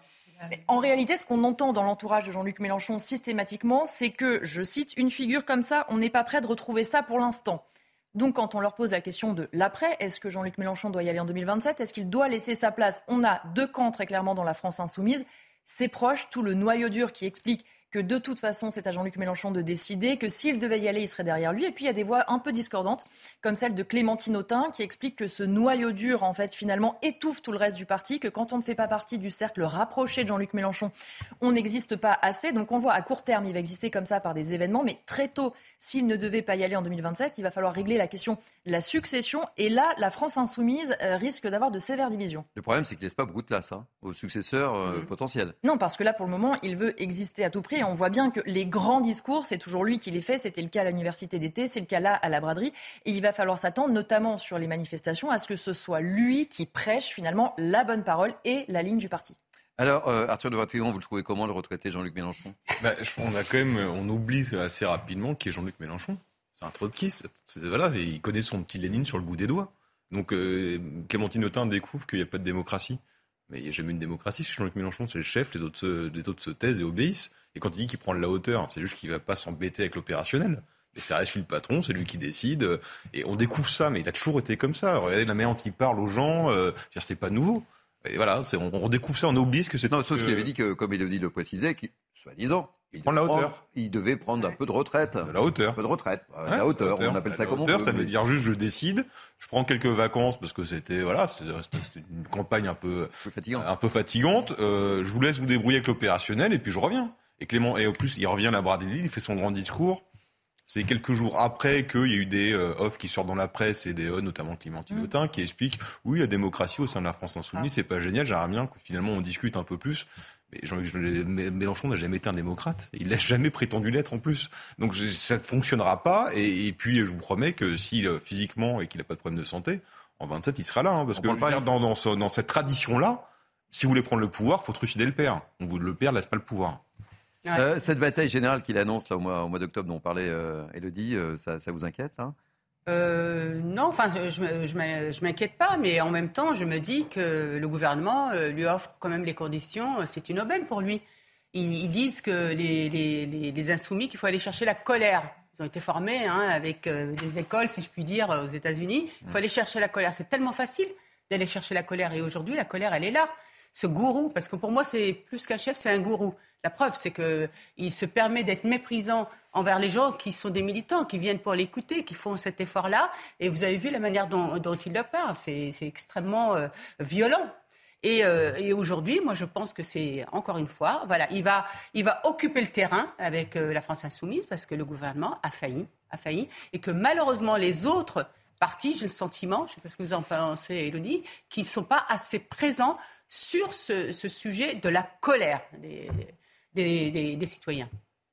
En réalité, ce qu'on entend dans l'entourage de Jean-Luc Mélenchon systématiquement, c'est que, je cite, une figure comme ça, on n'est pas prêt de retrouver ça pour l'instant. Donc, quand on leur pose la question de l'après, est-ce que Jean-Luc Mélenchon doit y aller en 2027 Est-ce qu'il doit laisser sa place? On a deux camps très clairement dans la France insoumise. Ses proches, tout le noyau dur qui explique que de toute façon, c'est à Jean-Luc Mélenchon de décider, que s'il devait y aller, il serait derrière lui. Et puis, il y a des voix un peu discordantes, comme celle de Clémentine Autain, qui explique que ce noyau dur, en fait, finalement, étouffe tout le reste du parti, que quand on ne fait pas partie du cercle rapproché de Jean-Luc Mélenchon, on n'existe pas assez. Donc, on voit à court terme, il va exister comme ça par des événements, mais très tôt, s'il ne devait pas y aller en 2027, il va falloir régler la question de la succession. Et là, la France insoumise euh, risque d'avoir de sévères divisions. Le problème, c'est qu'il laisse pas beaucoup de place hein, aux successeurs euh, Mm. potentiels. Non, parce que là, pour le moment, il veut exister à tout prix. Et on voit bien que les grands discours, c'est toujours lui qui les fait. C'était le cas à l'université d'été, c'est le cas là à la braderie. Et il va falloir s'attendre, notamment sur les manifestations, à ce que ce soit lui qui prêche finalement la bonne parole et la ligne du parti. Alors, euh, Arthur de Vatrigan, vous le trouvez comment, le retraité Jean-Luc Mélenchon? Bah, je- on a quand même, on oublie assez rapidement qui est Jean-Luc Mélenchon. C'est un trotskiste. C'est- Voilà, et il connaît son petit Lénine sur le bout des doigts. Donc euh, Clémentine Autain découvre qu'il n'y a pas de démocratie. Mais il n'y a jamais une démocratie chez Jean-Luc Mélenchon. C'est le chef, les autres, se, les autres se taisent et obéissent. Et quand il dit qu'il prend de la hauteur, c'est juste qu'il ne va pas s'embêter avec l'opérationnel. Mais ça reste lui le patron, c'est lui qui décide. Et on découvre ça, mais il a toujours été comme ça. Regardez la manière dont il parle aux gens, euh, c'est pas nouveau. Et voilà, on, on, découvre ça, on oublie ce que c'est. Non, sauf qu'il avait dit que, comme Elodie le précisait, soit-disant, il prend la hauteur. il devait prendre un peu de retraite. De la hauteur. Un peu de retraite. la hauteur, on appelle ça comme on veut. ça veut dire juste je décide, je prends quelques vacances parce que c'était voilà, c'était une campagne un peu, un peu fatigante. Euh, je vous laisse vous débrouiller avec l'opérationnel et puis je reviens. Et Clément, et au plus, il revient à la Bradley, il fait son grand discours. C'est quelques jours après qu'il y a eu des euh, offres qui sortent dans la presse et des euh, notamment Clémentine mmh. Autain, qui expliquent oui, la démocratie au sein de la France insoumise, ah. c'est pas génial, j'aimerais bien que finalement on discute un peu plus. Mais Jean-Luc Mélenchon n'a jamais été un démocrate. Il n'a jamais prétendu l'être en plus. Donc ça ne fonctionnera pas. Et, puis je vous promets que si euh, physiquement et qu'il n'a pas de problème de santé, en 27 il sera là. Hein, parce que dans, dans, dans, cette tradition-là, si vous voulez prendre le pouvoir, il faut trucider le père. On vous le père laisse pas le pouvoir. Euh, cette bataille générale qu'il annonce là, au mois, mois d'octobre dont on parlait euh, Elodie, euh, ça, ça, vous inquiète non, enfin, je ne m'inquiète pas, mais en même temps, je me dis que le gouvernement lui offre quand même les conditions. C'est une aubaine pour lui. Ils, disent que les, les, les, insoumis, qu'il faut aller chercher la colère. Ils ont été formés hein, avec des écoles, si je puis dire, aux États-Unis. Il faut aller chercher la colère. C'est tellement facile d'aller chercher la colère. Et aujourd'hui, la colère, elle est là ce gourou, parce que pour moi, c'est plus qu'un chef, c'est un gourou. La preuve, c'est qu'il se permet d'être méprisant envers les gens qui sont des militants, qui viennent pour l'écouter, qui font cet effort-là. Et vous avez vu la manière dont, il leur parle. C'est extrêmement euh, violent. Euh, et, aujourd'hui, moi, je pense que c'est encore une fois, voilà, il va, occuper le terrain avec euh, la France insoumise parce que le gouvernement a failli, a failli, et que malheureusement les autres partis, j'ai le sentiment, je ne sais pas ce que vous en pensez, Elodie, qui ne sont pas assez présents sur ce, sujet de la colère des, des, des, citoyens.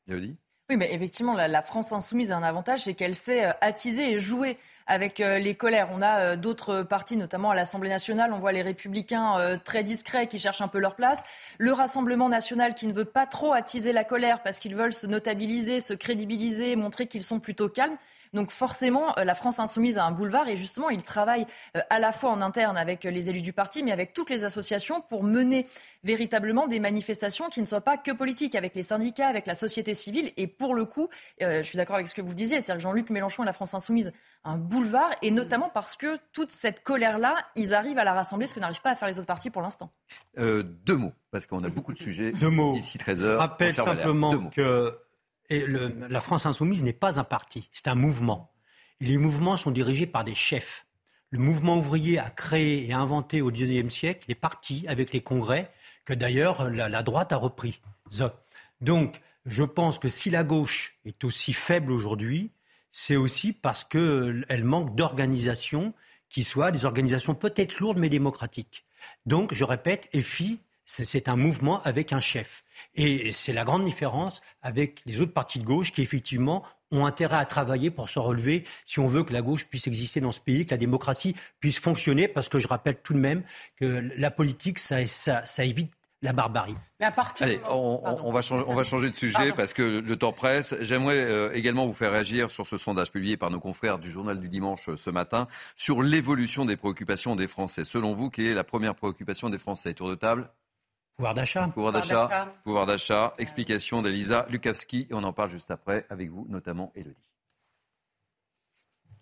Oui, mais effectivement, la, France insoumise a un avantage, c'est qu'elle sait euh, attiser et jouer avec euh, les colères. On a euh, d'autres partis, notamment à l'Assemblée nationale, on voit les républicains très discrets qui cherchent un peu leur place. Le Rassemblement national qui ne veut pas trop attiser la colère parce qu'ils veulent se notabiliser, se crédibiliser, montrer qu'ils sont plutôt calmes. Donc forcément, euh, la France insoumise a un boulevard et justement, il travaille euh, à la fois en interne avec euh, les élus du parti, mais avec toutes les associations pour mener véritablement des manifestations qui ne soient pas que politiques, avec les syndicats, avec la société civile. Et pour le coup, je suis d'accord avec ce que vous disiez, c'est-à-dire Jean-Luc Mélenchon et la France insoumise, un boulevard, et notamment parce que toute cette colère-là, ils arrivent à la rassembler, ce que n'arrivent pas à faire les autres partis pour l'instant. deux mots, parce qu'on a beaucoup de sujets. Deux mots. D'ici 13 heures. Rappelle simplement que et la France insoumise n'est pas un parti, c'est un mouvement. Et les mouvements sont dirigés par des chefs. Le mouvement ouvrier a créé et inventé au XIXe siècle les partis avec les congrès que d'ailleurs la, droite a repris. Donc, je pense que si la gauche est aussi faible aujourd'hui, c'est aussi parce qu'elle manque d'organisation qui soient des organisations peut-être lourdes mais démocratiques. Donc, je répète, EFI, c'est un mouvement avec un chef. Et c'est la grande différence avec les autres partis de gauche qui, effectivement, ont intérêt à travailler pour se relever si on veut que la gauche puisse exister dans ce pays, que la démocratie puisse fonctionner, parce que je rappelle tout de même que la politique, ça, évite la barbarie. Mais à partir Allez, on, va changer, on, va changer, de sujet parce que le temps presse. J'aimerais euh, également vous faire réagir sur ce sondage publié par nos confrères du journal du dimanche euh, ce matin sur l'évolution des préoccupations des Français. Selon vous, quelle est la première préoccupation des Français? Tour de table Pouvoir d'achat. Pouvoir d'achat. Pouvoir d'achat. Explication d'Elisa Lukavski. Et on en parle juste après avec vous, notamment Elodie.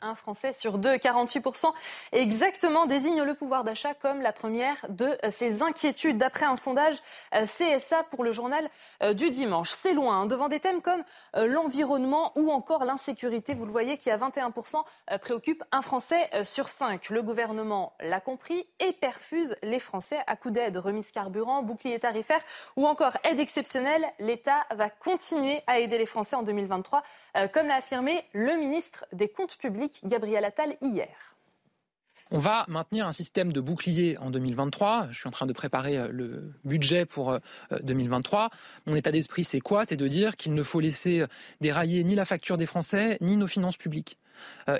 Un Français sur deux, 48% exactement, désigne le pouvoir d'achat comme la première de ses inquiétudes, d'après un sondage euh, CSA pour le journal euh, du dimanche. C'est loin, hein, devant des thèmes comme euh, l'environnement ou encore l'insécurité, vous le voyez, qui à 21% préoccupe un Français sur cinq. Le gouvernement l'a compris et perfuse les Français à coups d'aide, remise carburant, bouclier tarifaire ou encore aide exceptionnelle. L'État va continuer à aider les Français en 2023 euh, comme l'a affirmé le ministre des Comptes publics, Gabriel Attal, hier. On va maintenir un système de bouclier en 2023. Je suis en train de préparer euh, le budget pour 2023. Euh, Mon état d'esprit, c'est quoi? C'est de dire qu'il ne faut laisser dérailler ni la facture des Français, ni nos finances publiques.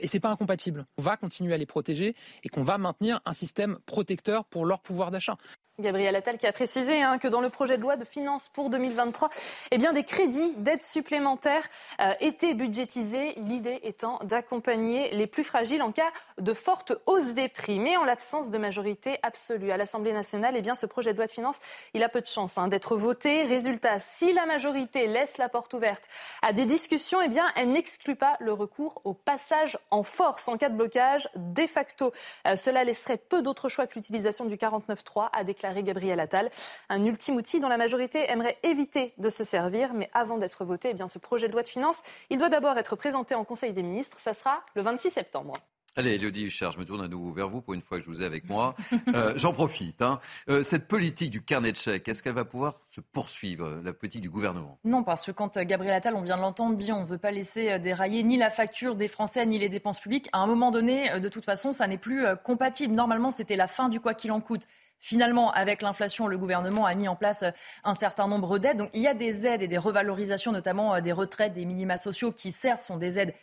Et c'est pas incompatible. On va continuer à les protéger et qu'on va maintenir un système protecteur pour leur pouvoir d'achat. Gabriel Attal qui a précisé hein, que dans le projet de loi de finances pour 2023, eh bien, des crédits d'aide supplémentaires euh, étaient budgétisés, l'idée étant d'accompagner les plus fragiles en cas de forte hausse des prix. Mais en l'absence de majorité absolue à l'Assemblée nationale, eh bien, ce projet de loi de finances, il a peu de chance hein, d'être voté. Résultat, si la majorité laisse la porte ouverte à des discussions, eh bien, elle n'exclut pas le recours au passage en force en cas de blocage. De facto, euh, cela laisserait peu d'autres choix que l'utilisation du 49.3, a déclaré Gabriel Attal. Un ultime outil dont la majorité aimerait éviter de se servir. Mais avant d'être voté, eh bien, ce projet de loi de finances, il doit d'abord être présenté en Conseil des ministres. Ça sera le 26 septembre. Allez, Elodie Huchard, je me tourne à nouveau vers vous pour une fois que je vous ai avec moi. Euh, J'en profite. Hein. Euh, cette politique du carnet de chèques, est-ce qu'elle va pouvoir se poursuivre, la politique du gouvernement? Non, parce que quand euh, Gabriel Attal, on vient de l'entendre, dit on ne veut pas laisser dérailler ni la facture des Français ni les dépenses publiques, à un moment donné, de toute façon, ça n'est plus compatible. Normalement, c'était la fin du quoi qu'il en coûte. Finalement, avec l'inflation, le gouvernement a mis en place un certain nombre d'aides. Donc il y a des aides et des revalorisations, notamment des retraites, des minima sociaux, qui certes sont des aides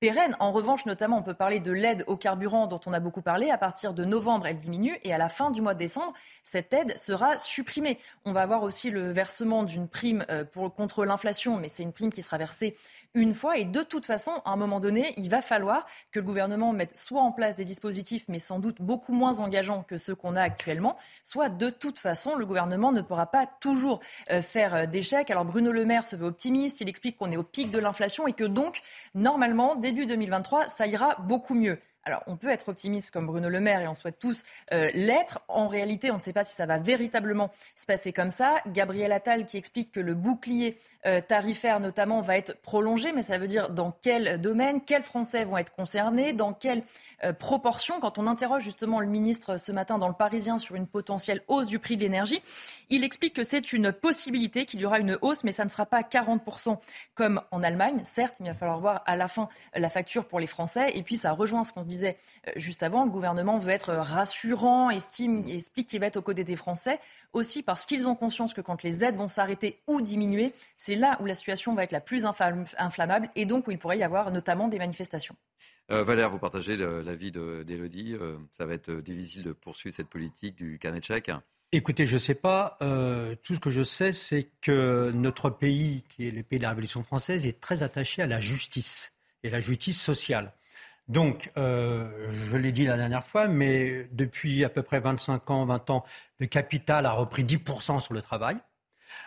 pérenne. En revanche, notamment, on peut parler de l'aide au carburant dont on a beaucoup parlé. À partir de novembre, elle diminue et à la fin du mois de décembre, cette aide sera supprimée. On va avoir aussi le versement d'une prime euh, pour, contre l'inflation, mais c'est une prime qui sera versée une fois. Et de toute façon, à un moment donné, il va falloir que le gouvernement mette soit en place des dispositifs, mais sans doute beaucoup moins engageants que ceux qu'on a actuellement, soit de toute façon, le gouvernement ne pourra pas toujours euh, faire euh, des. Alors Bruno Le Maire se veut optimiste, il explique qu'on est au pic de l'inflation et que donc, normalement, début 2023, ça ira beaucoup mieux. Alors, on peut être optimiste comme Bruno Le Maire et on souhaite tous euh, l'être. En réalité, on ne sait pas si ça va véritablement se passer comme ça. Gabriel Attal qui explique que le bouclier euh, tarifaire, notamment, va être prolongé, mais ça veut dire dans quel domaine, quels Français vont être concernés, dans quelle euh, proportion. Quand on interroge justement le ministre ce matin dans le Parisien sur une potentielle hausse du prix de l'énergie, il explique que c'est une possibilité, qu'il y aura une hausse, mais ça ne sera pas 40% comme en Allemagne. Certes, il va falloir voir à la fin la facture pour les Français. Et puis, ça rejoint ce qu'on dit disait euh, juste avant, le gouvernement veut être rassurant, estime, explique qu'il va être aux côtés des Français, aussi parce qu'ils ont conscience que quand les aides vont s'arrêter ou diminuer, c'est là où la situation va être la plus inflammable et donc où il pourrait y avoir notamment des manifestations. Euh, Valère, vous partagez l'avis d'Élodie. Euh, ça va être difficile de poursuivre cette politique du carnet de chèques Écoutez, je ne sais pas. tout ce que je sais, c'est que notre pays, qui est le pays de la Révolution française, est très attaché à la justice et la justice sociale. Donc, euh, je l'ai dit la dernière fois, mais depuis à peu près 25 ans, 20 ans, le capital a repris 10% sur le travail.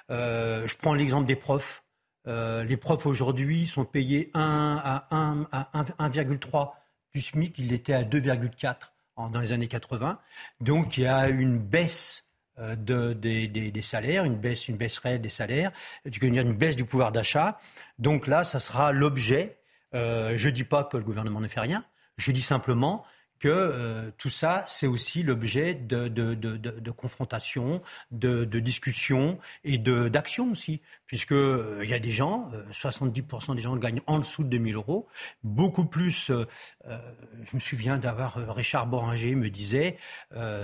Euh, je prends l'exemple des profs. Euh, les profs aujourd'hui sont payés 1 à 1,3 du SMIC. Il était à 2,4 dans les années 80. Donc, il y a une baisse de, des, salaires, une baisse, une baisse réelle des salaires, une baisse du pouvoir d'achat. Donc là, ça sera l'objet euh, je ne dis pas que le gouvernement ne fait rien. Je dis simplement que euh, tout ça, c'est aussi l'objet de, de, de, de, confrontation, de, discussion et d'action aussi. Puisqu'il euh, il y a des gens, 70% des gens gagnent en dessous de 2000 euros. Beaucoup plus, je me souviens d'avoir Richard Boringer me disait,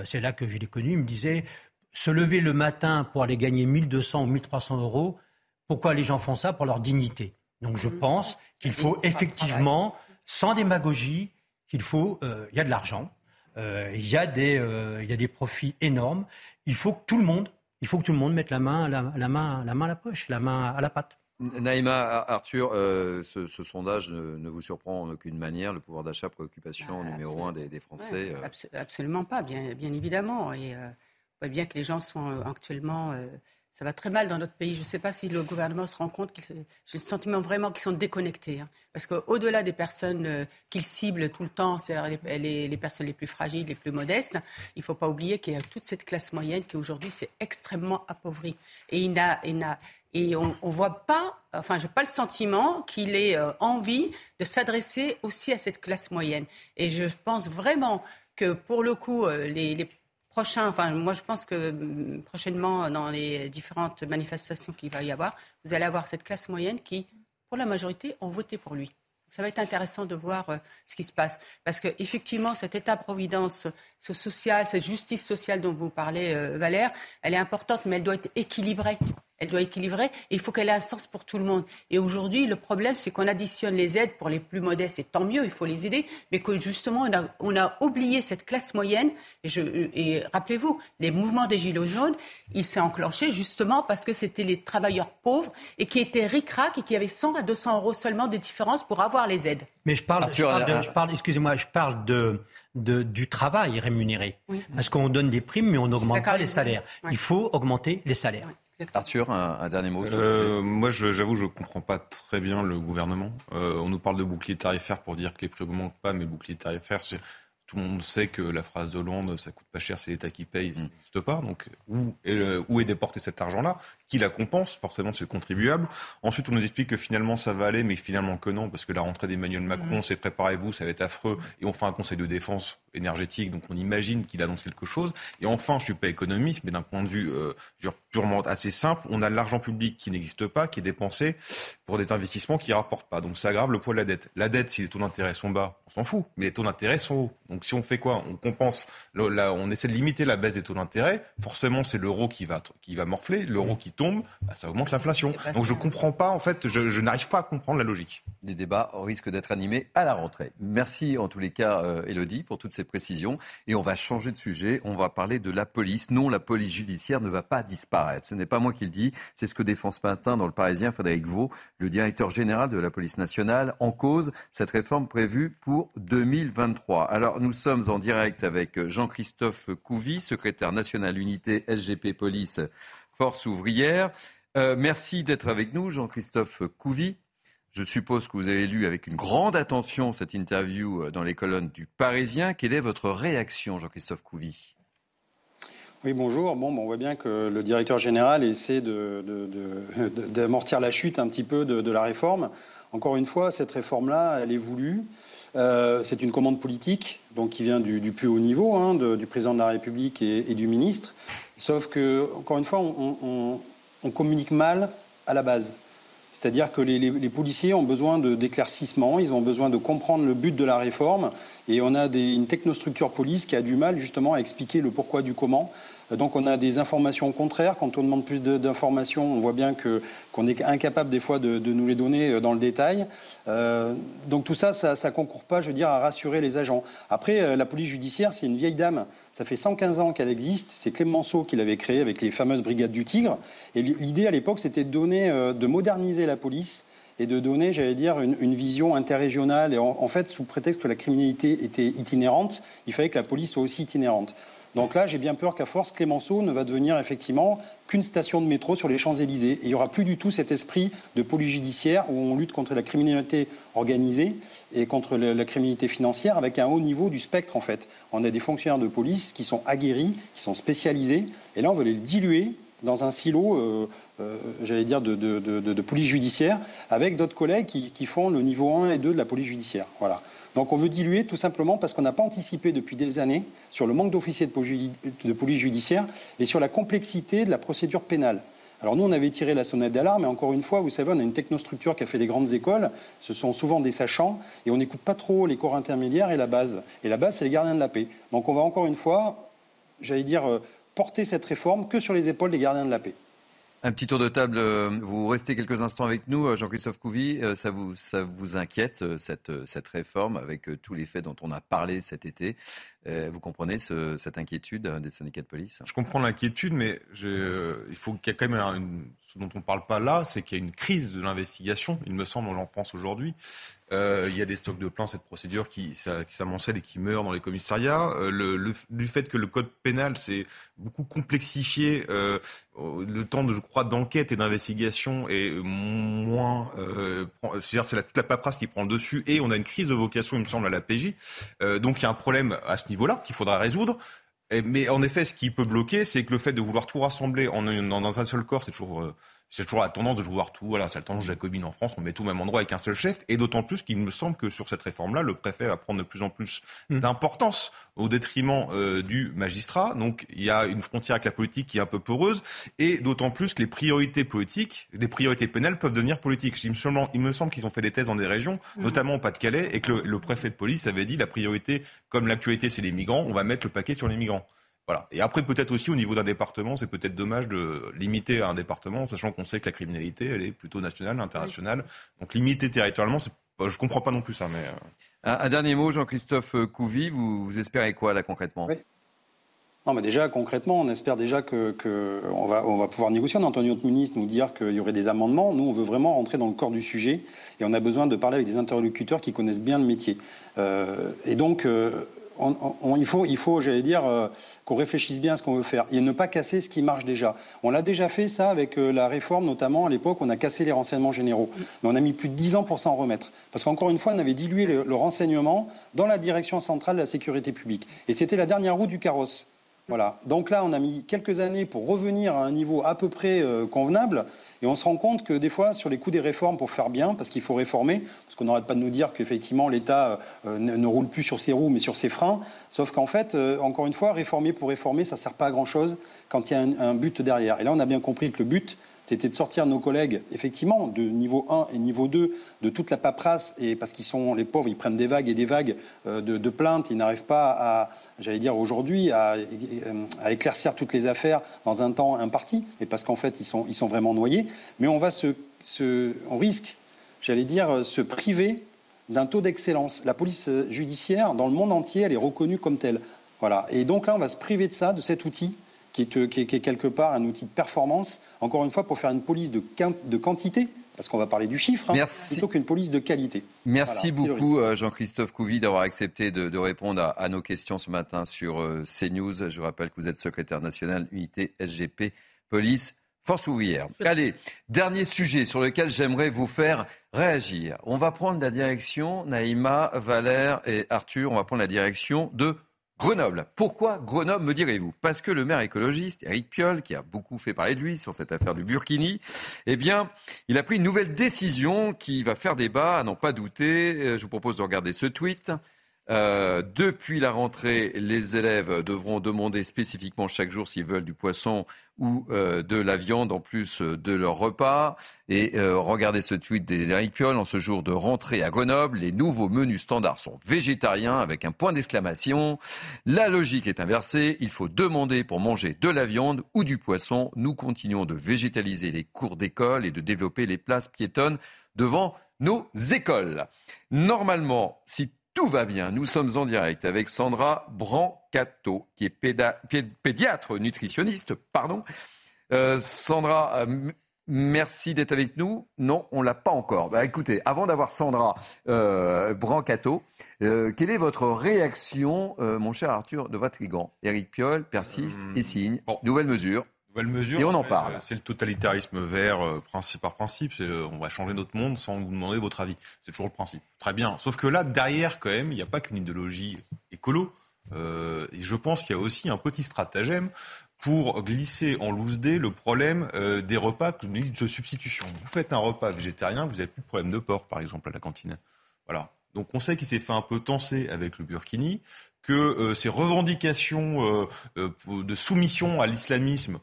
c'est là que je l'ai connu, il me disait, se lever le matin pour aller gagner 1200 ou 1300 euros, pourquoi les gens font ça? Pour leur dignité. Donc je mmh. pense qu'il faut effectivement, sans démagogie, qu'il faut, euh, il y a de l'argent, euh, il y a des, euh, il y a des profits énormes. Il faut que tout le monde, il faut que tout le monde mette la main, la, main, la main à la poche, la main à la patte. Naïma, Arthur, ce, sondage ne, vous surprend en aucune manière. Le pouvoir d'achat, préoccupation ah, numéro un des, Français. absolument pas, bien, bien évidemment. Et on voit bien que les gens sont actuellement ça va très mal dans notre pays. Je ne sais pas si le gouvernement se rend compte j'ai le sentiment vraiment qu'ils sont déconnectés. Hein. Parce qu'au-delà des personnes euh, qu'ils ciblent tout le temps, c'est les, personnes les plus fragiles, les plus modestes, il ne faut pas oublier qu'il y a toute cette classe moyenne qui aujourd'hui s'est extrêmement appauvrie. Et, il n'a, et on ne voit pas, enfin, je n'ai pas le sentiment qu'il ait euh, envie de s'adresser aussi à cette classe moyenne. Et je pense vraiment que pour le coup, euh, les, les prochain, enfin, moi je pense que mm, prochainement, dans les différentes manifestations qu'il va y avoir, vous allez avoir cette classe moyenne qui, pour la majorité, ont voté pour lui. Ça va être intéressant de voir euh, ce qui se passe. Parce qu'effectivement, cet État-providence, ce social, cette justice sociale dont vous parlez, euh, Valère, elle est importante, mais elle doit être équilibrée. Elle doit équilibrer, et il faut qu'elle ait un sens pour tout le monde. Et aujourd'hui, le problème, c'est qu'on additionne les aides pour les plus modestes, et tant mieux, il faut les aider, mais que justement, on a, on a oublié cette classe moyenne. Et, et rappelez-vous, les mouvements des Gilets jaunes, ils s'est enclenché justement parce que c'était les travailleurs pauvres et qui étaient ric-rac et qui avaient 100 à 200 euros seulement de différence pour avoir les aides. Mais je parle, je parle, excusez-moi, je parle de, de, du travail rémunéré. Parce qu'on donne des primes, mais on n'augmente pas les salaires. Il faut augmenter les salaires. Arthur, un, dernier mot euh, Moi, j'avoue, je ne comprends pas très bien le gouvernement. Euh, on nous parle de bouclier tarifaire pour dire que les prix n'augmentent pas, mais bouclier tarifaire, c'est tout le monde sait que la phrase de Hollande, ça coûte pas cher, c'est l'État qui paye, ça mm. n'existe pas. Donc, où est, où est déporté cet argent-là? Qui la compense? Forcément, c'est le contribuable. Ensuite, on nous explique que finalement, ça va aller, mais finalement que non, parce que la rentrée d'Emmanuel Macron, mm. c'est préparez-vous, ça va être affreux. Et on fait un conseil de défense énergétique, donc on imagine qu'il annonce quelque chose. Et enfin, je suis pas économiste, mais d'un point de vue euh, purement assez simple, on a de l'argent public qui n'existe pas, qui est dépensé pour des investissements qui ne rapportent pas. Donc ça aggrave le poids de la dette. La dette, si les taux d'intérêt sont bas, on s'en fout, mais les taux d'intérêt sont hauts. Donc si on fait quoi? On compense, on essaie de limiter la baisse des taux d'intérêt. Forcément, c'est l'euro qui va, qui va morfler. L'euro qui tombe, bah, ça augmente l'inflation. Donc je comprends pas, en fait, je, je n'arrive pas à comprendre la logique. Les débats risquent d'être animés à la rentrée. Merci en tous les cas, euh, Elodie, pour toutes ces précisions. Et on va changer de sujet. On va parler de la police. Non, la police judiciaire ne va pas disparaître. Ce n'est pas moi qui le dis. C'est ce que défend ce matin dans le Parisien Frédéric Vaux, le directeur général de la police nationale, en cause cette réforme prévue pour 2023. Alors, nous sommes en direct avec Jean-Christophe Couvi, secrétaire national unité SGP Police Force ouvrière. Euh, merci d'être avec nous, Jean-Christophe Couvi. Je suppose que vous avez lu avec une grande attention cette interview euh, dans les colonnes du Parisien. Quelle est votre réaction, Jean-Christophe Couvi? Oui, bonjour. Bon, on voit bien que le directeur général essaie d'amortir la chute un petit peu de, la réforme. Encore une fois, cette réforme-là, elle est voulue. Euh, c'est une commande politique, donc qui vient du, plus haut niveau, hein, du président de la République et, du ministre. Sauf que, encore une fois, on communique mal à la base. C'est-à-dire que les, policiers ont besoin d'éclaircissement, ils ont besoin de comprendre le but de la réforme, et on a une technostructure police qui a du mal justement à expliquer le pourquoi du comment. Donc on a des informations contraires. Quand on demande plus d'informations, on voit bien qu'on est incapable des fois de, nous les donner euh, dans le détail. Euh, donc tout ça, ça ne concourt pas, je veux dire, à rassurer les agents. Après, euh, la police judiciaire, c'est une vieille dame. Ça fait 115 ans qu'elle existe. C'est Clémenceau qui l'avait créée avec les fameuses brigades du Tigre. Et l'idée à l'époque, c'était de de moderniser la police et de donner, j'allais dire, une, vision interrégionale. Et en, fait, sous prétexte que la criminalité était itinérante, il fallait que la police soit aussi itinérante. Donc là, j'ai bien peur qu'à force, Clémenceau ne va devenir effectivement qu'une station de métro sur les Champs-Élysées. il n'y aura plus du tout cet esprit de police judiciaire où on lutte contre la criminalité organisée et contre la criminalité financière avec un haut niveau du spectre en fait. On a des fonctionnaires de police qui sont aguerris, qui sont spécialisés, et là on veut les diluer dans un silo, euh, euh, j'allais dire, de, police judiciaire, avec d'autres collègues qui, qui, font le niveau 1 et 2 de la police judiciaire. Voilà. Donc on veut diluer tout simplement parce qu'on n'a pas anticipé depuis des années sur le manque d'officiers de police judiciaire et sur la complexité de la procédure pénale. Alors nous, on avait tiré la sonnette d'alarme, mais encore une fois, vous savez, on a une technostructure qui a fait des grandes écoles, ce sont souvent des sachants, et on n'écoute pas trop les corps intermédiaires et la base. Et la base, c'est les gardiens de la paix. Donc on va encore une fois, j'allais dire, euh, porter cette réforme que sur les épaules des gardiens de la paix. Un petit tour de table. Euh, vous restez quelques instants avec nous, euh, Jean-Christophe Couvi. Euh, ça vous, ça vous inquiète, cette, cette réforme, avec tous les faits dont on a parlé cet été? Vous comprenez cette inquiétude des syndicats de police? Je comprends l'inquiétude, mais il faut qu'il y ait quand même une, ce dont on ne parle pas là, c'est qu'il y a une crise de l'investigation, il me semble, en France aujourd'hui. Euh, il y a des stocks de plans, cette procédure qui, s'amoncelle et qui meurt dans les commissariats. Euh, le, du fait que le code pénal s'est beaucoup complexifié, euh, le temps de, je crois, d'enquête et d'investigation est moins. C'est-à-dire c'est la, toute la paperasse qui prend le dessus et on a une crise de vocation, il me semble, à la PJ. donc il y a un problème à ce niveau-là qu'il faudra résoudre. Mais en effet, ce qui peut bloquer, c'est que le fait de vouloir tout rassembler en, dans un seul corps, c'est toujours c'est toujours la tendance de vouloir tout. Voilà, c'est la tendance jacobine en France. On met tout au même endroit avec un seul chef. Et d'autant plus qu'il me semble que sur cette réforme-là, le préfet va prendre de plus en plus mmh. d'importance au détriment euh, du magistrat. Donc il y a une frontière avec la politique qui est un peu poreuse. Et d'autant plus que les priorités politiques, les priorités pénales peuvent devenir politiques. Il me semble, il me semble qu'ils ont fait des thèses dans des régions, mmh. notamment au Pas-de-Calais, et que le, le préfet de police avait dit la priorité, comme l'actualité c'est les migrants, on va mettre le paquet sur les migrants. Voilà. Et après, peut-être aussi au niveau d'un département, c'est peut-être dommage de limiter à un département, sachant qu'on sait que la criminalité, elle est plutôt nationale, internationale. Donc limiter territorialement, je ne comprends pas non plus ça. Mais... Euh. Un, dernier mot, Jean-Christophe Couvi, vous, espérez quoi là concrètement? Non, mais déjà, concrètement, on espère déjà qu'on que va, on va pouvoir négocier. On a entendu notre ministre nous dire qu'il y aurait des amendements. Nous, on veut vraiment rentrer dans le corps du sujet et on a besoin de parler avec des interlocuteurs qui connaissent bien le métier. Euh, et donc, euh, il faut, il faut j'allais dire, euh, qu'on réfléchisse bien à ce qu'on veut faire et ne pas casser ce qui marche déjà. On l'a déjà fait ça avec euh, la réforme, notamment à l'époque, on a cassé les renseignements généraux. Mais on a mis plus de 10 ans pour s'en remettre. Parce qu'encore une fois, on avait dilué le, renseignement dans la direction centrale de la sécurité publique. Et c'était la dernière roue du carrosse. Voilà. Donc là, on a mis quelques années pour revenir à un niveau à peu près euh, convenable. Et on se rend compte que des fois, sur les coups des réformes, pour faire bien, parce qu'il faut réformer, parce qu'on n'arrête pas de nous dire qu'effectivement l'État euh, ne, roule plus sur ses roues, mais sur ses freins. Sauf qu'en fait, euh, encore une fois, réformer pour réformer, ça ne sert pas à grand-chose quand il y a un but derrière. Et là, on a bien compris que le but, c'était de sortir nos collègues, effectivement, de niveau 1 et niveau 2, de toute la paperasse, et parce qu'ils sont, les pauvres, ils prennent des vagues et des vagues euh, de, plaintes, ils n'arrivent pas à, j'allais dire aujourd'hui, à, éclaircir toutes les affaires dans un temps imparti, et parce qu'en fait, ils sont, ils sont vraiment noyés. Mais on va se, on risque, j'allais dire, se priver d'un taux d'excellence. La police judiciaire, dans le monde entier, elle est reconnue comme telle. Voilà. Et donc là, on va se priver de ça, de cet outil qui est, quelque part un outil de performance, encore une fois, pour faire une police de, de quantité, parce qu'on va parler du chiffre, hein, plutôt qu'une police de qualité. Merci beaucoup euh, Jean-Christophe Couvi d'avoir accepté de, répondre à, nos questions ce matin sur euh, CNews. Je rappelle que vous êtes secrétaire national unité SGP Police Force ouvrière. Allez, dernier sujet sur lequel j'aimerais vous faire réagir. On va prendre la direction, Naïma, Valère et Arthur, on va prendre la direction de Grenoble. Pourquoi Grenoble, me direz-vous? Parce que le maire écologiste, Eric Piolle, qui a beaucoup fait parler de lui sur cette affaire du Burkini, eh bien, il a pris une nouvelle décision qui va faire débat, à n'en pas douter. Euh, je vous propose de regarder ce tweet. Euh, depuis la rentrée, les élèves devront demander spécifiquement chaque jour s'ils veulent du poisson ou euh, de la viande en plus euh, de leur repas. Et regardez ce tweet d'Éric Piolle en ce jour de rentrée à Grenoble. Les nouveaux menus standards sont végétariens avec un point d'exclamation. La logique est inversée. Il faut demander pour manger de la viande ou du poisson. Nous continuons de végétaliser les cours d'école et de développer les places piétonnes devant nos écoles. Normalement, si tout va bien. Nous sommes en direct avec Sandra Brancato, qui est pédiatre nutritionniste. Pardon. Euh, Sandra, euh, merci d'être avec nous. Non, on l'a pas encore. Bah, écoutez, avant d'avoir Sandra euh, Brancato, quelle est votre réaction, mon cher Arthur de Vatrigan? Éric Piolle persiste et signe. Nouvelle mesure. Et on en parle. C'est le totalitarisme vert euh, principe par principe. Euh, on va changer notre monde sans vous demander votre avis. C'est toujours le principe. Très bien. Sauf que là, derrière, quand même, il n'y a pas qu'une idéologie écolo. Euh, et je pense qu'il y a aussi un petit stratagème pour glisser en loose day le problème des repas de substitution. Vous faites un repas végétarien, vous n'avez plus de problème de porc, par exemple, à la cantine. Voilà. Donc on sait qu'il s'est fait un peu tenser avec le Burkini, que ces revendications de soumission à l'islamisme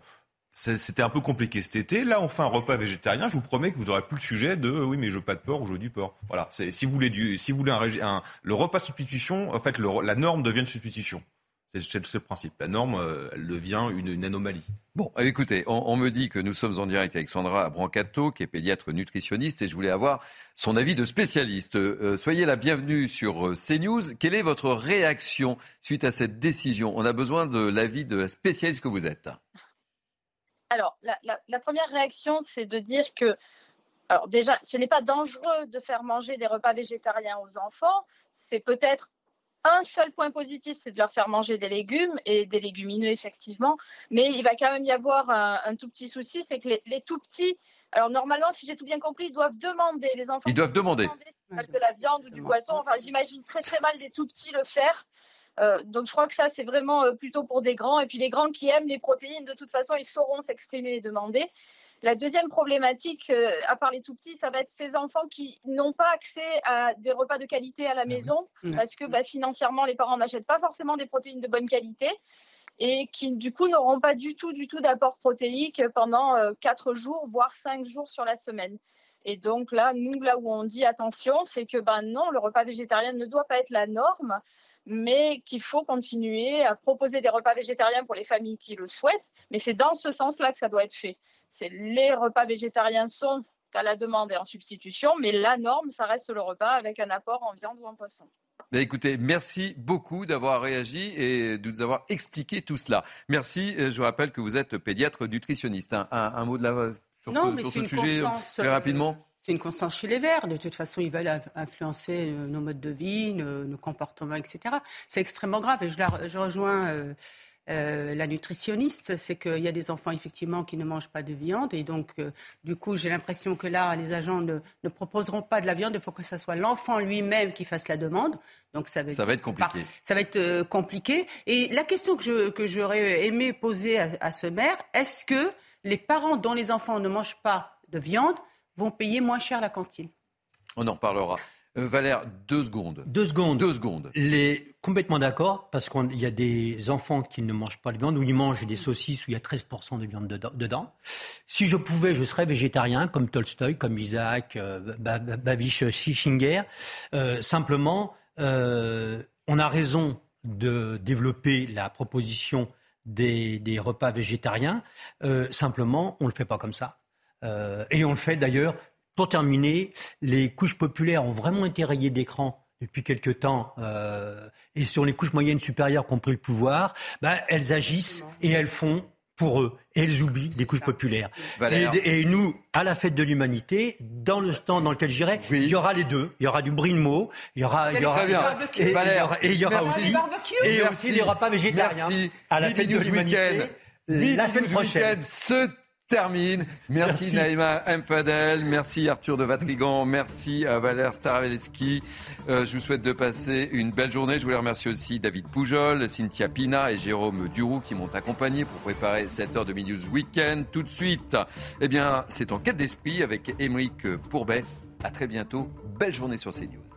c'était un peu compliqué cet été. Là, on fait un repas végétarien. Je vous promets que vous n'aurez plus le sujet de oui, mais je veux pas de porc ou je veux du porc. Voilà. Si vous voulez du, si vous voulez un, le repas substitution, en fait, la norme devient une substitution. C'est le principe. La norme, euh, elle devient une, anomalie. Bon, écoutez, on, me dit que nous sommes en direct avec Sandra Brancato, qui est pédiatre nutritionniste, et je voulais avoir son avis de spécialiste. Euh, soyez la bienvenue sur euh, CNews. Quelle est votre réaction suite à cette décision? On a besoin de l'avis de la spécialiste que vous êtes. Alors, la, première réaction, c'est de dire que, alors déjà, ce n'est pas dangereux de faire manger des repas végétariens aux enfants. C'est peut-être un seul point positif, c'est de leur faire manger des légumes et des légumineux, effectivement. Mais il va quand même y avoir un, tout petit souci, c'est que les, tout petits, alors normalement, si j'ai tout bien compris, ils doivent demander, les enfants. Ils doivent demander. de la viande ou du poisson. Enfin, j'imagine très très mal des tout petits le faire. Euh, donc je crois que ça, c'est vraiment euh, plutôt pour des grands. Et puis les grands qui aiment les protéines, de toute façon, ils sauront s'exprimer et demander. La deuxième problématique, euh, à part les tout petits, ça va être ces enfants qui n'ont pas accès à des repas de qualité à la maison parce que bah, financièrement, les parents n'achètent pas forcément des protéines de bonne qualité et qui du coup n'auront pas du tout, du tout d'apport protéique pendant quatre jours, voire cinq jours sur la semaine. Et donc là, nous, là où on dit attention, c'est que ben non, le repas végétarien ne doit pas être la norme, mais qu'il faut continuer à proposer des repas végétariens pour les familles qui le souhaitent. Mais c'est dans ce sens-là que ça doit être fait. C'est les repas végétariens sont à la demande et en substitution, mais la norme, ça reste le repas avec un apport en viande ou en poisson. écoutez, merci beaucoup d'avoir réagi et de nous avoir expliqué tout cela. Merci. Je vous rappelle que vous êtes pédiatre nutritionniste. Un, mot de la, sur, non, ce, ce sujet très rapidement euh, c'est une constance chez les Verts. De toute façon, ils veulent influencer euh, nos modes de vie, nos, comportements, etc. C'est extrêmement grave. Et je, je rejoins euh, euh, la nutritionniste, c'est qu'il y a des enfants effectivement qui ne mangent pas de viande. Et donc, du coup, j'ai l'impression que là, les agents ne, proposeront pas de la viande. Il faut que ce soit l'enfant lui-même qui fasse la demande. Donc, ça va être, ça va être compliqué. ça va être compliqué. Et la question que, que j'aurais aimé poser à, à ce maire, est-ce que les parents dont les enfants ne mangent pas de viande vont payer moins cher la cantine. On en reparlera. Euh, Valère, deux secondes. Deux secondes. Deux secondes. Les... Complètement d'accord, parce qu'il y a des enfants qui ne mangent pas de viande, ou ils mangent des saucisses où il y a 13% de viande dedans. Si je pouvais, je serais végétarien, comme Tolstoï, comme Isaac, euh, Babish Schichinger. Euh, simplement, on a raison de développer la proposition des, des repas végétariens. simplement, on ne le fait pas comme ça. Euh, et on le fait d'ailleurs. Pour terminer, les couches populaires ont vraiment été rayées d'écran depuis quelque temps, euh, et sur les couches moyennes supérieures qui ont pris le pouvoir, bah, elles agissent et elles font pour eux. Et elles oublient les couches populaires. Et, nous, à la fête de l'humanité, dans le stand dans lequel j'irai, il y aura les deux. Il y aura du brinmo, il y aura, il y aura, et, il y aura aussi, et aussi les repas végétariens. Merci. À la fête de l'humanité. La semaine prochaine termine. Merci, Naïma Mfadel, merci Arthur de Vatrigan, merci à Valère Staravelski. Euh, je vous souhaite de passer une belle journée. Je voulais remercier aussi David Poujol, Cynthia Pina et Jérôme Duroux qui m'ont accompagné pour préparer cette heure de News Weekend. Tout de suite, eh bien, c'est en quête d'esprit avec Émeric Pourbet. À très bientôt. Belle journée sur CNews.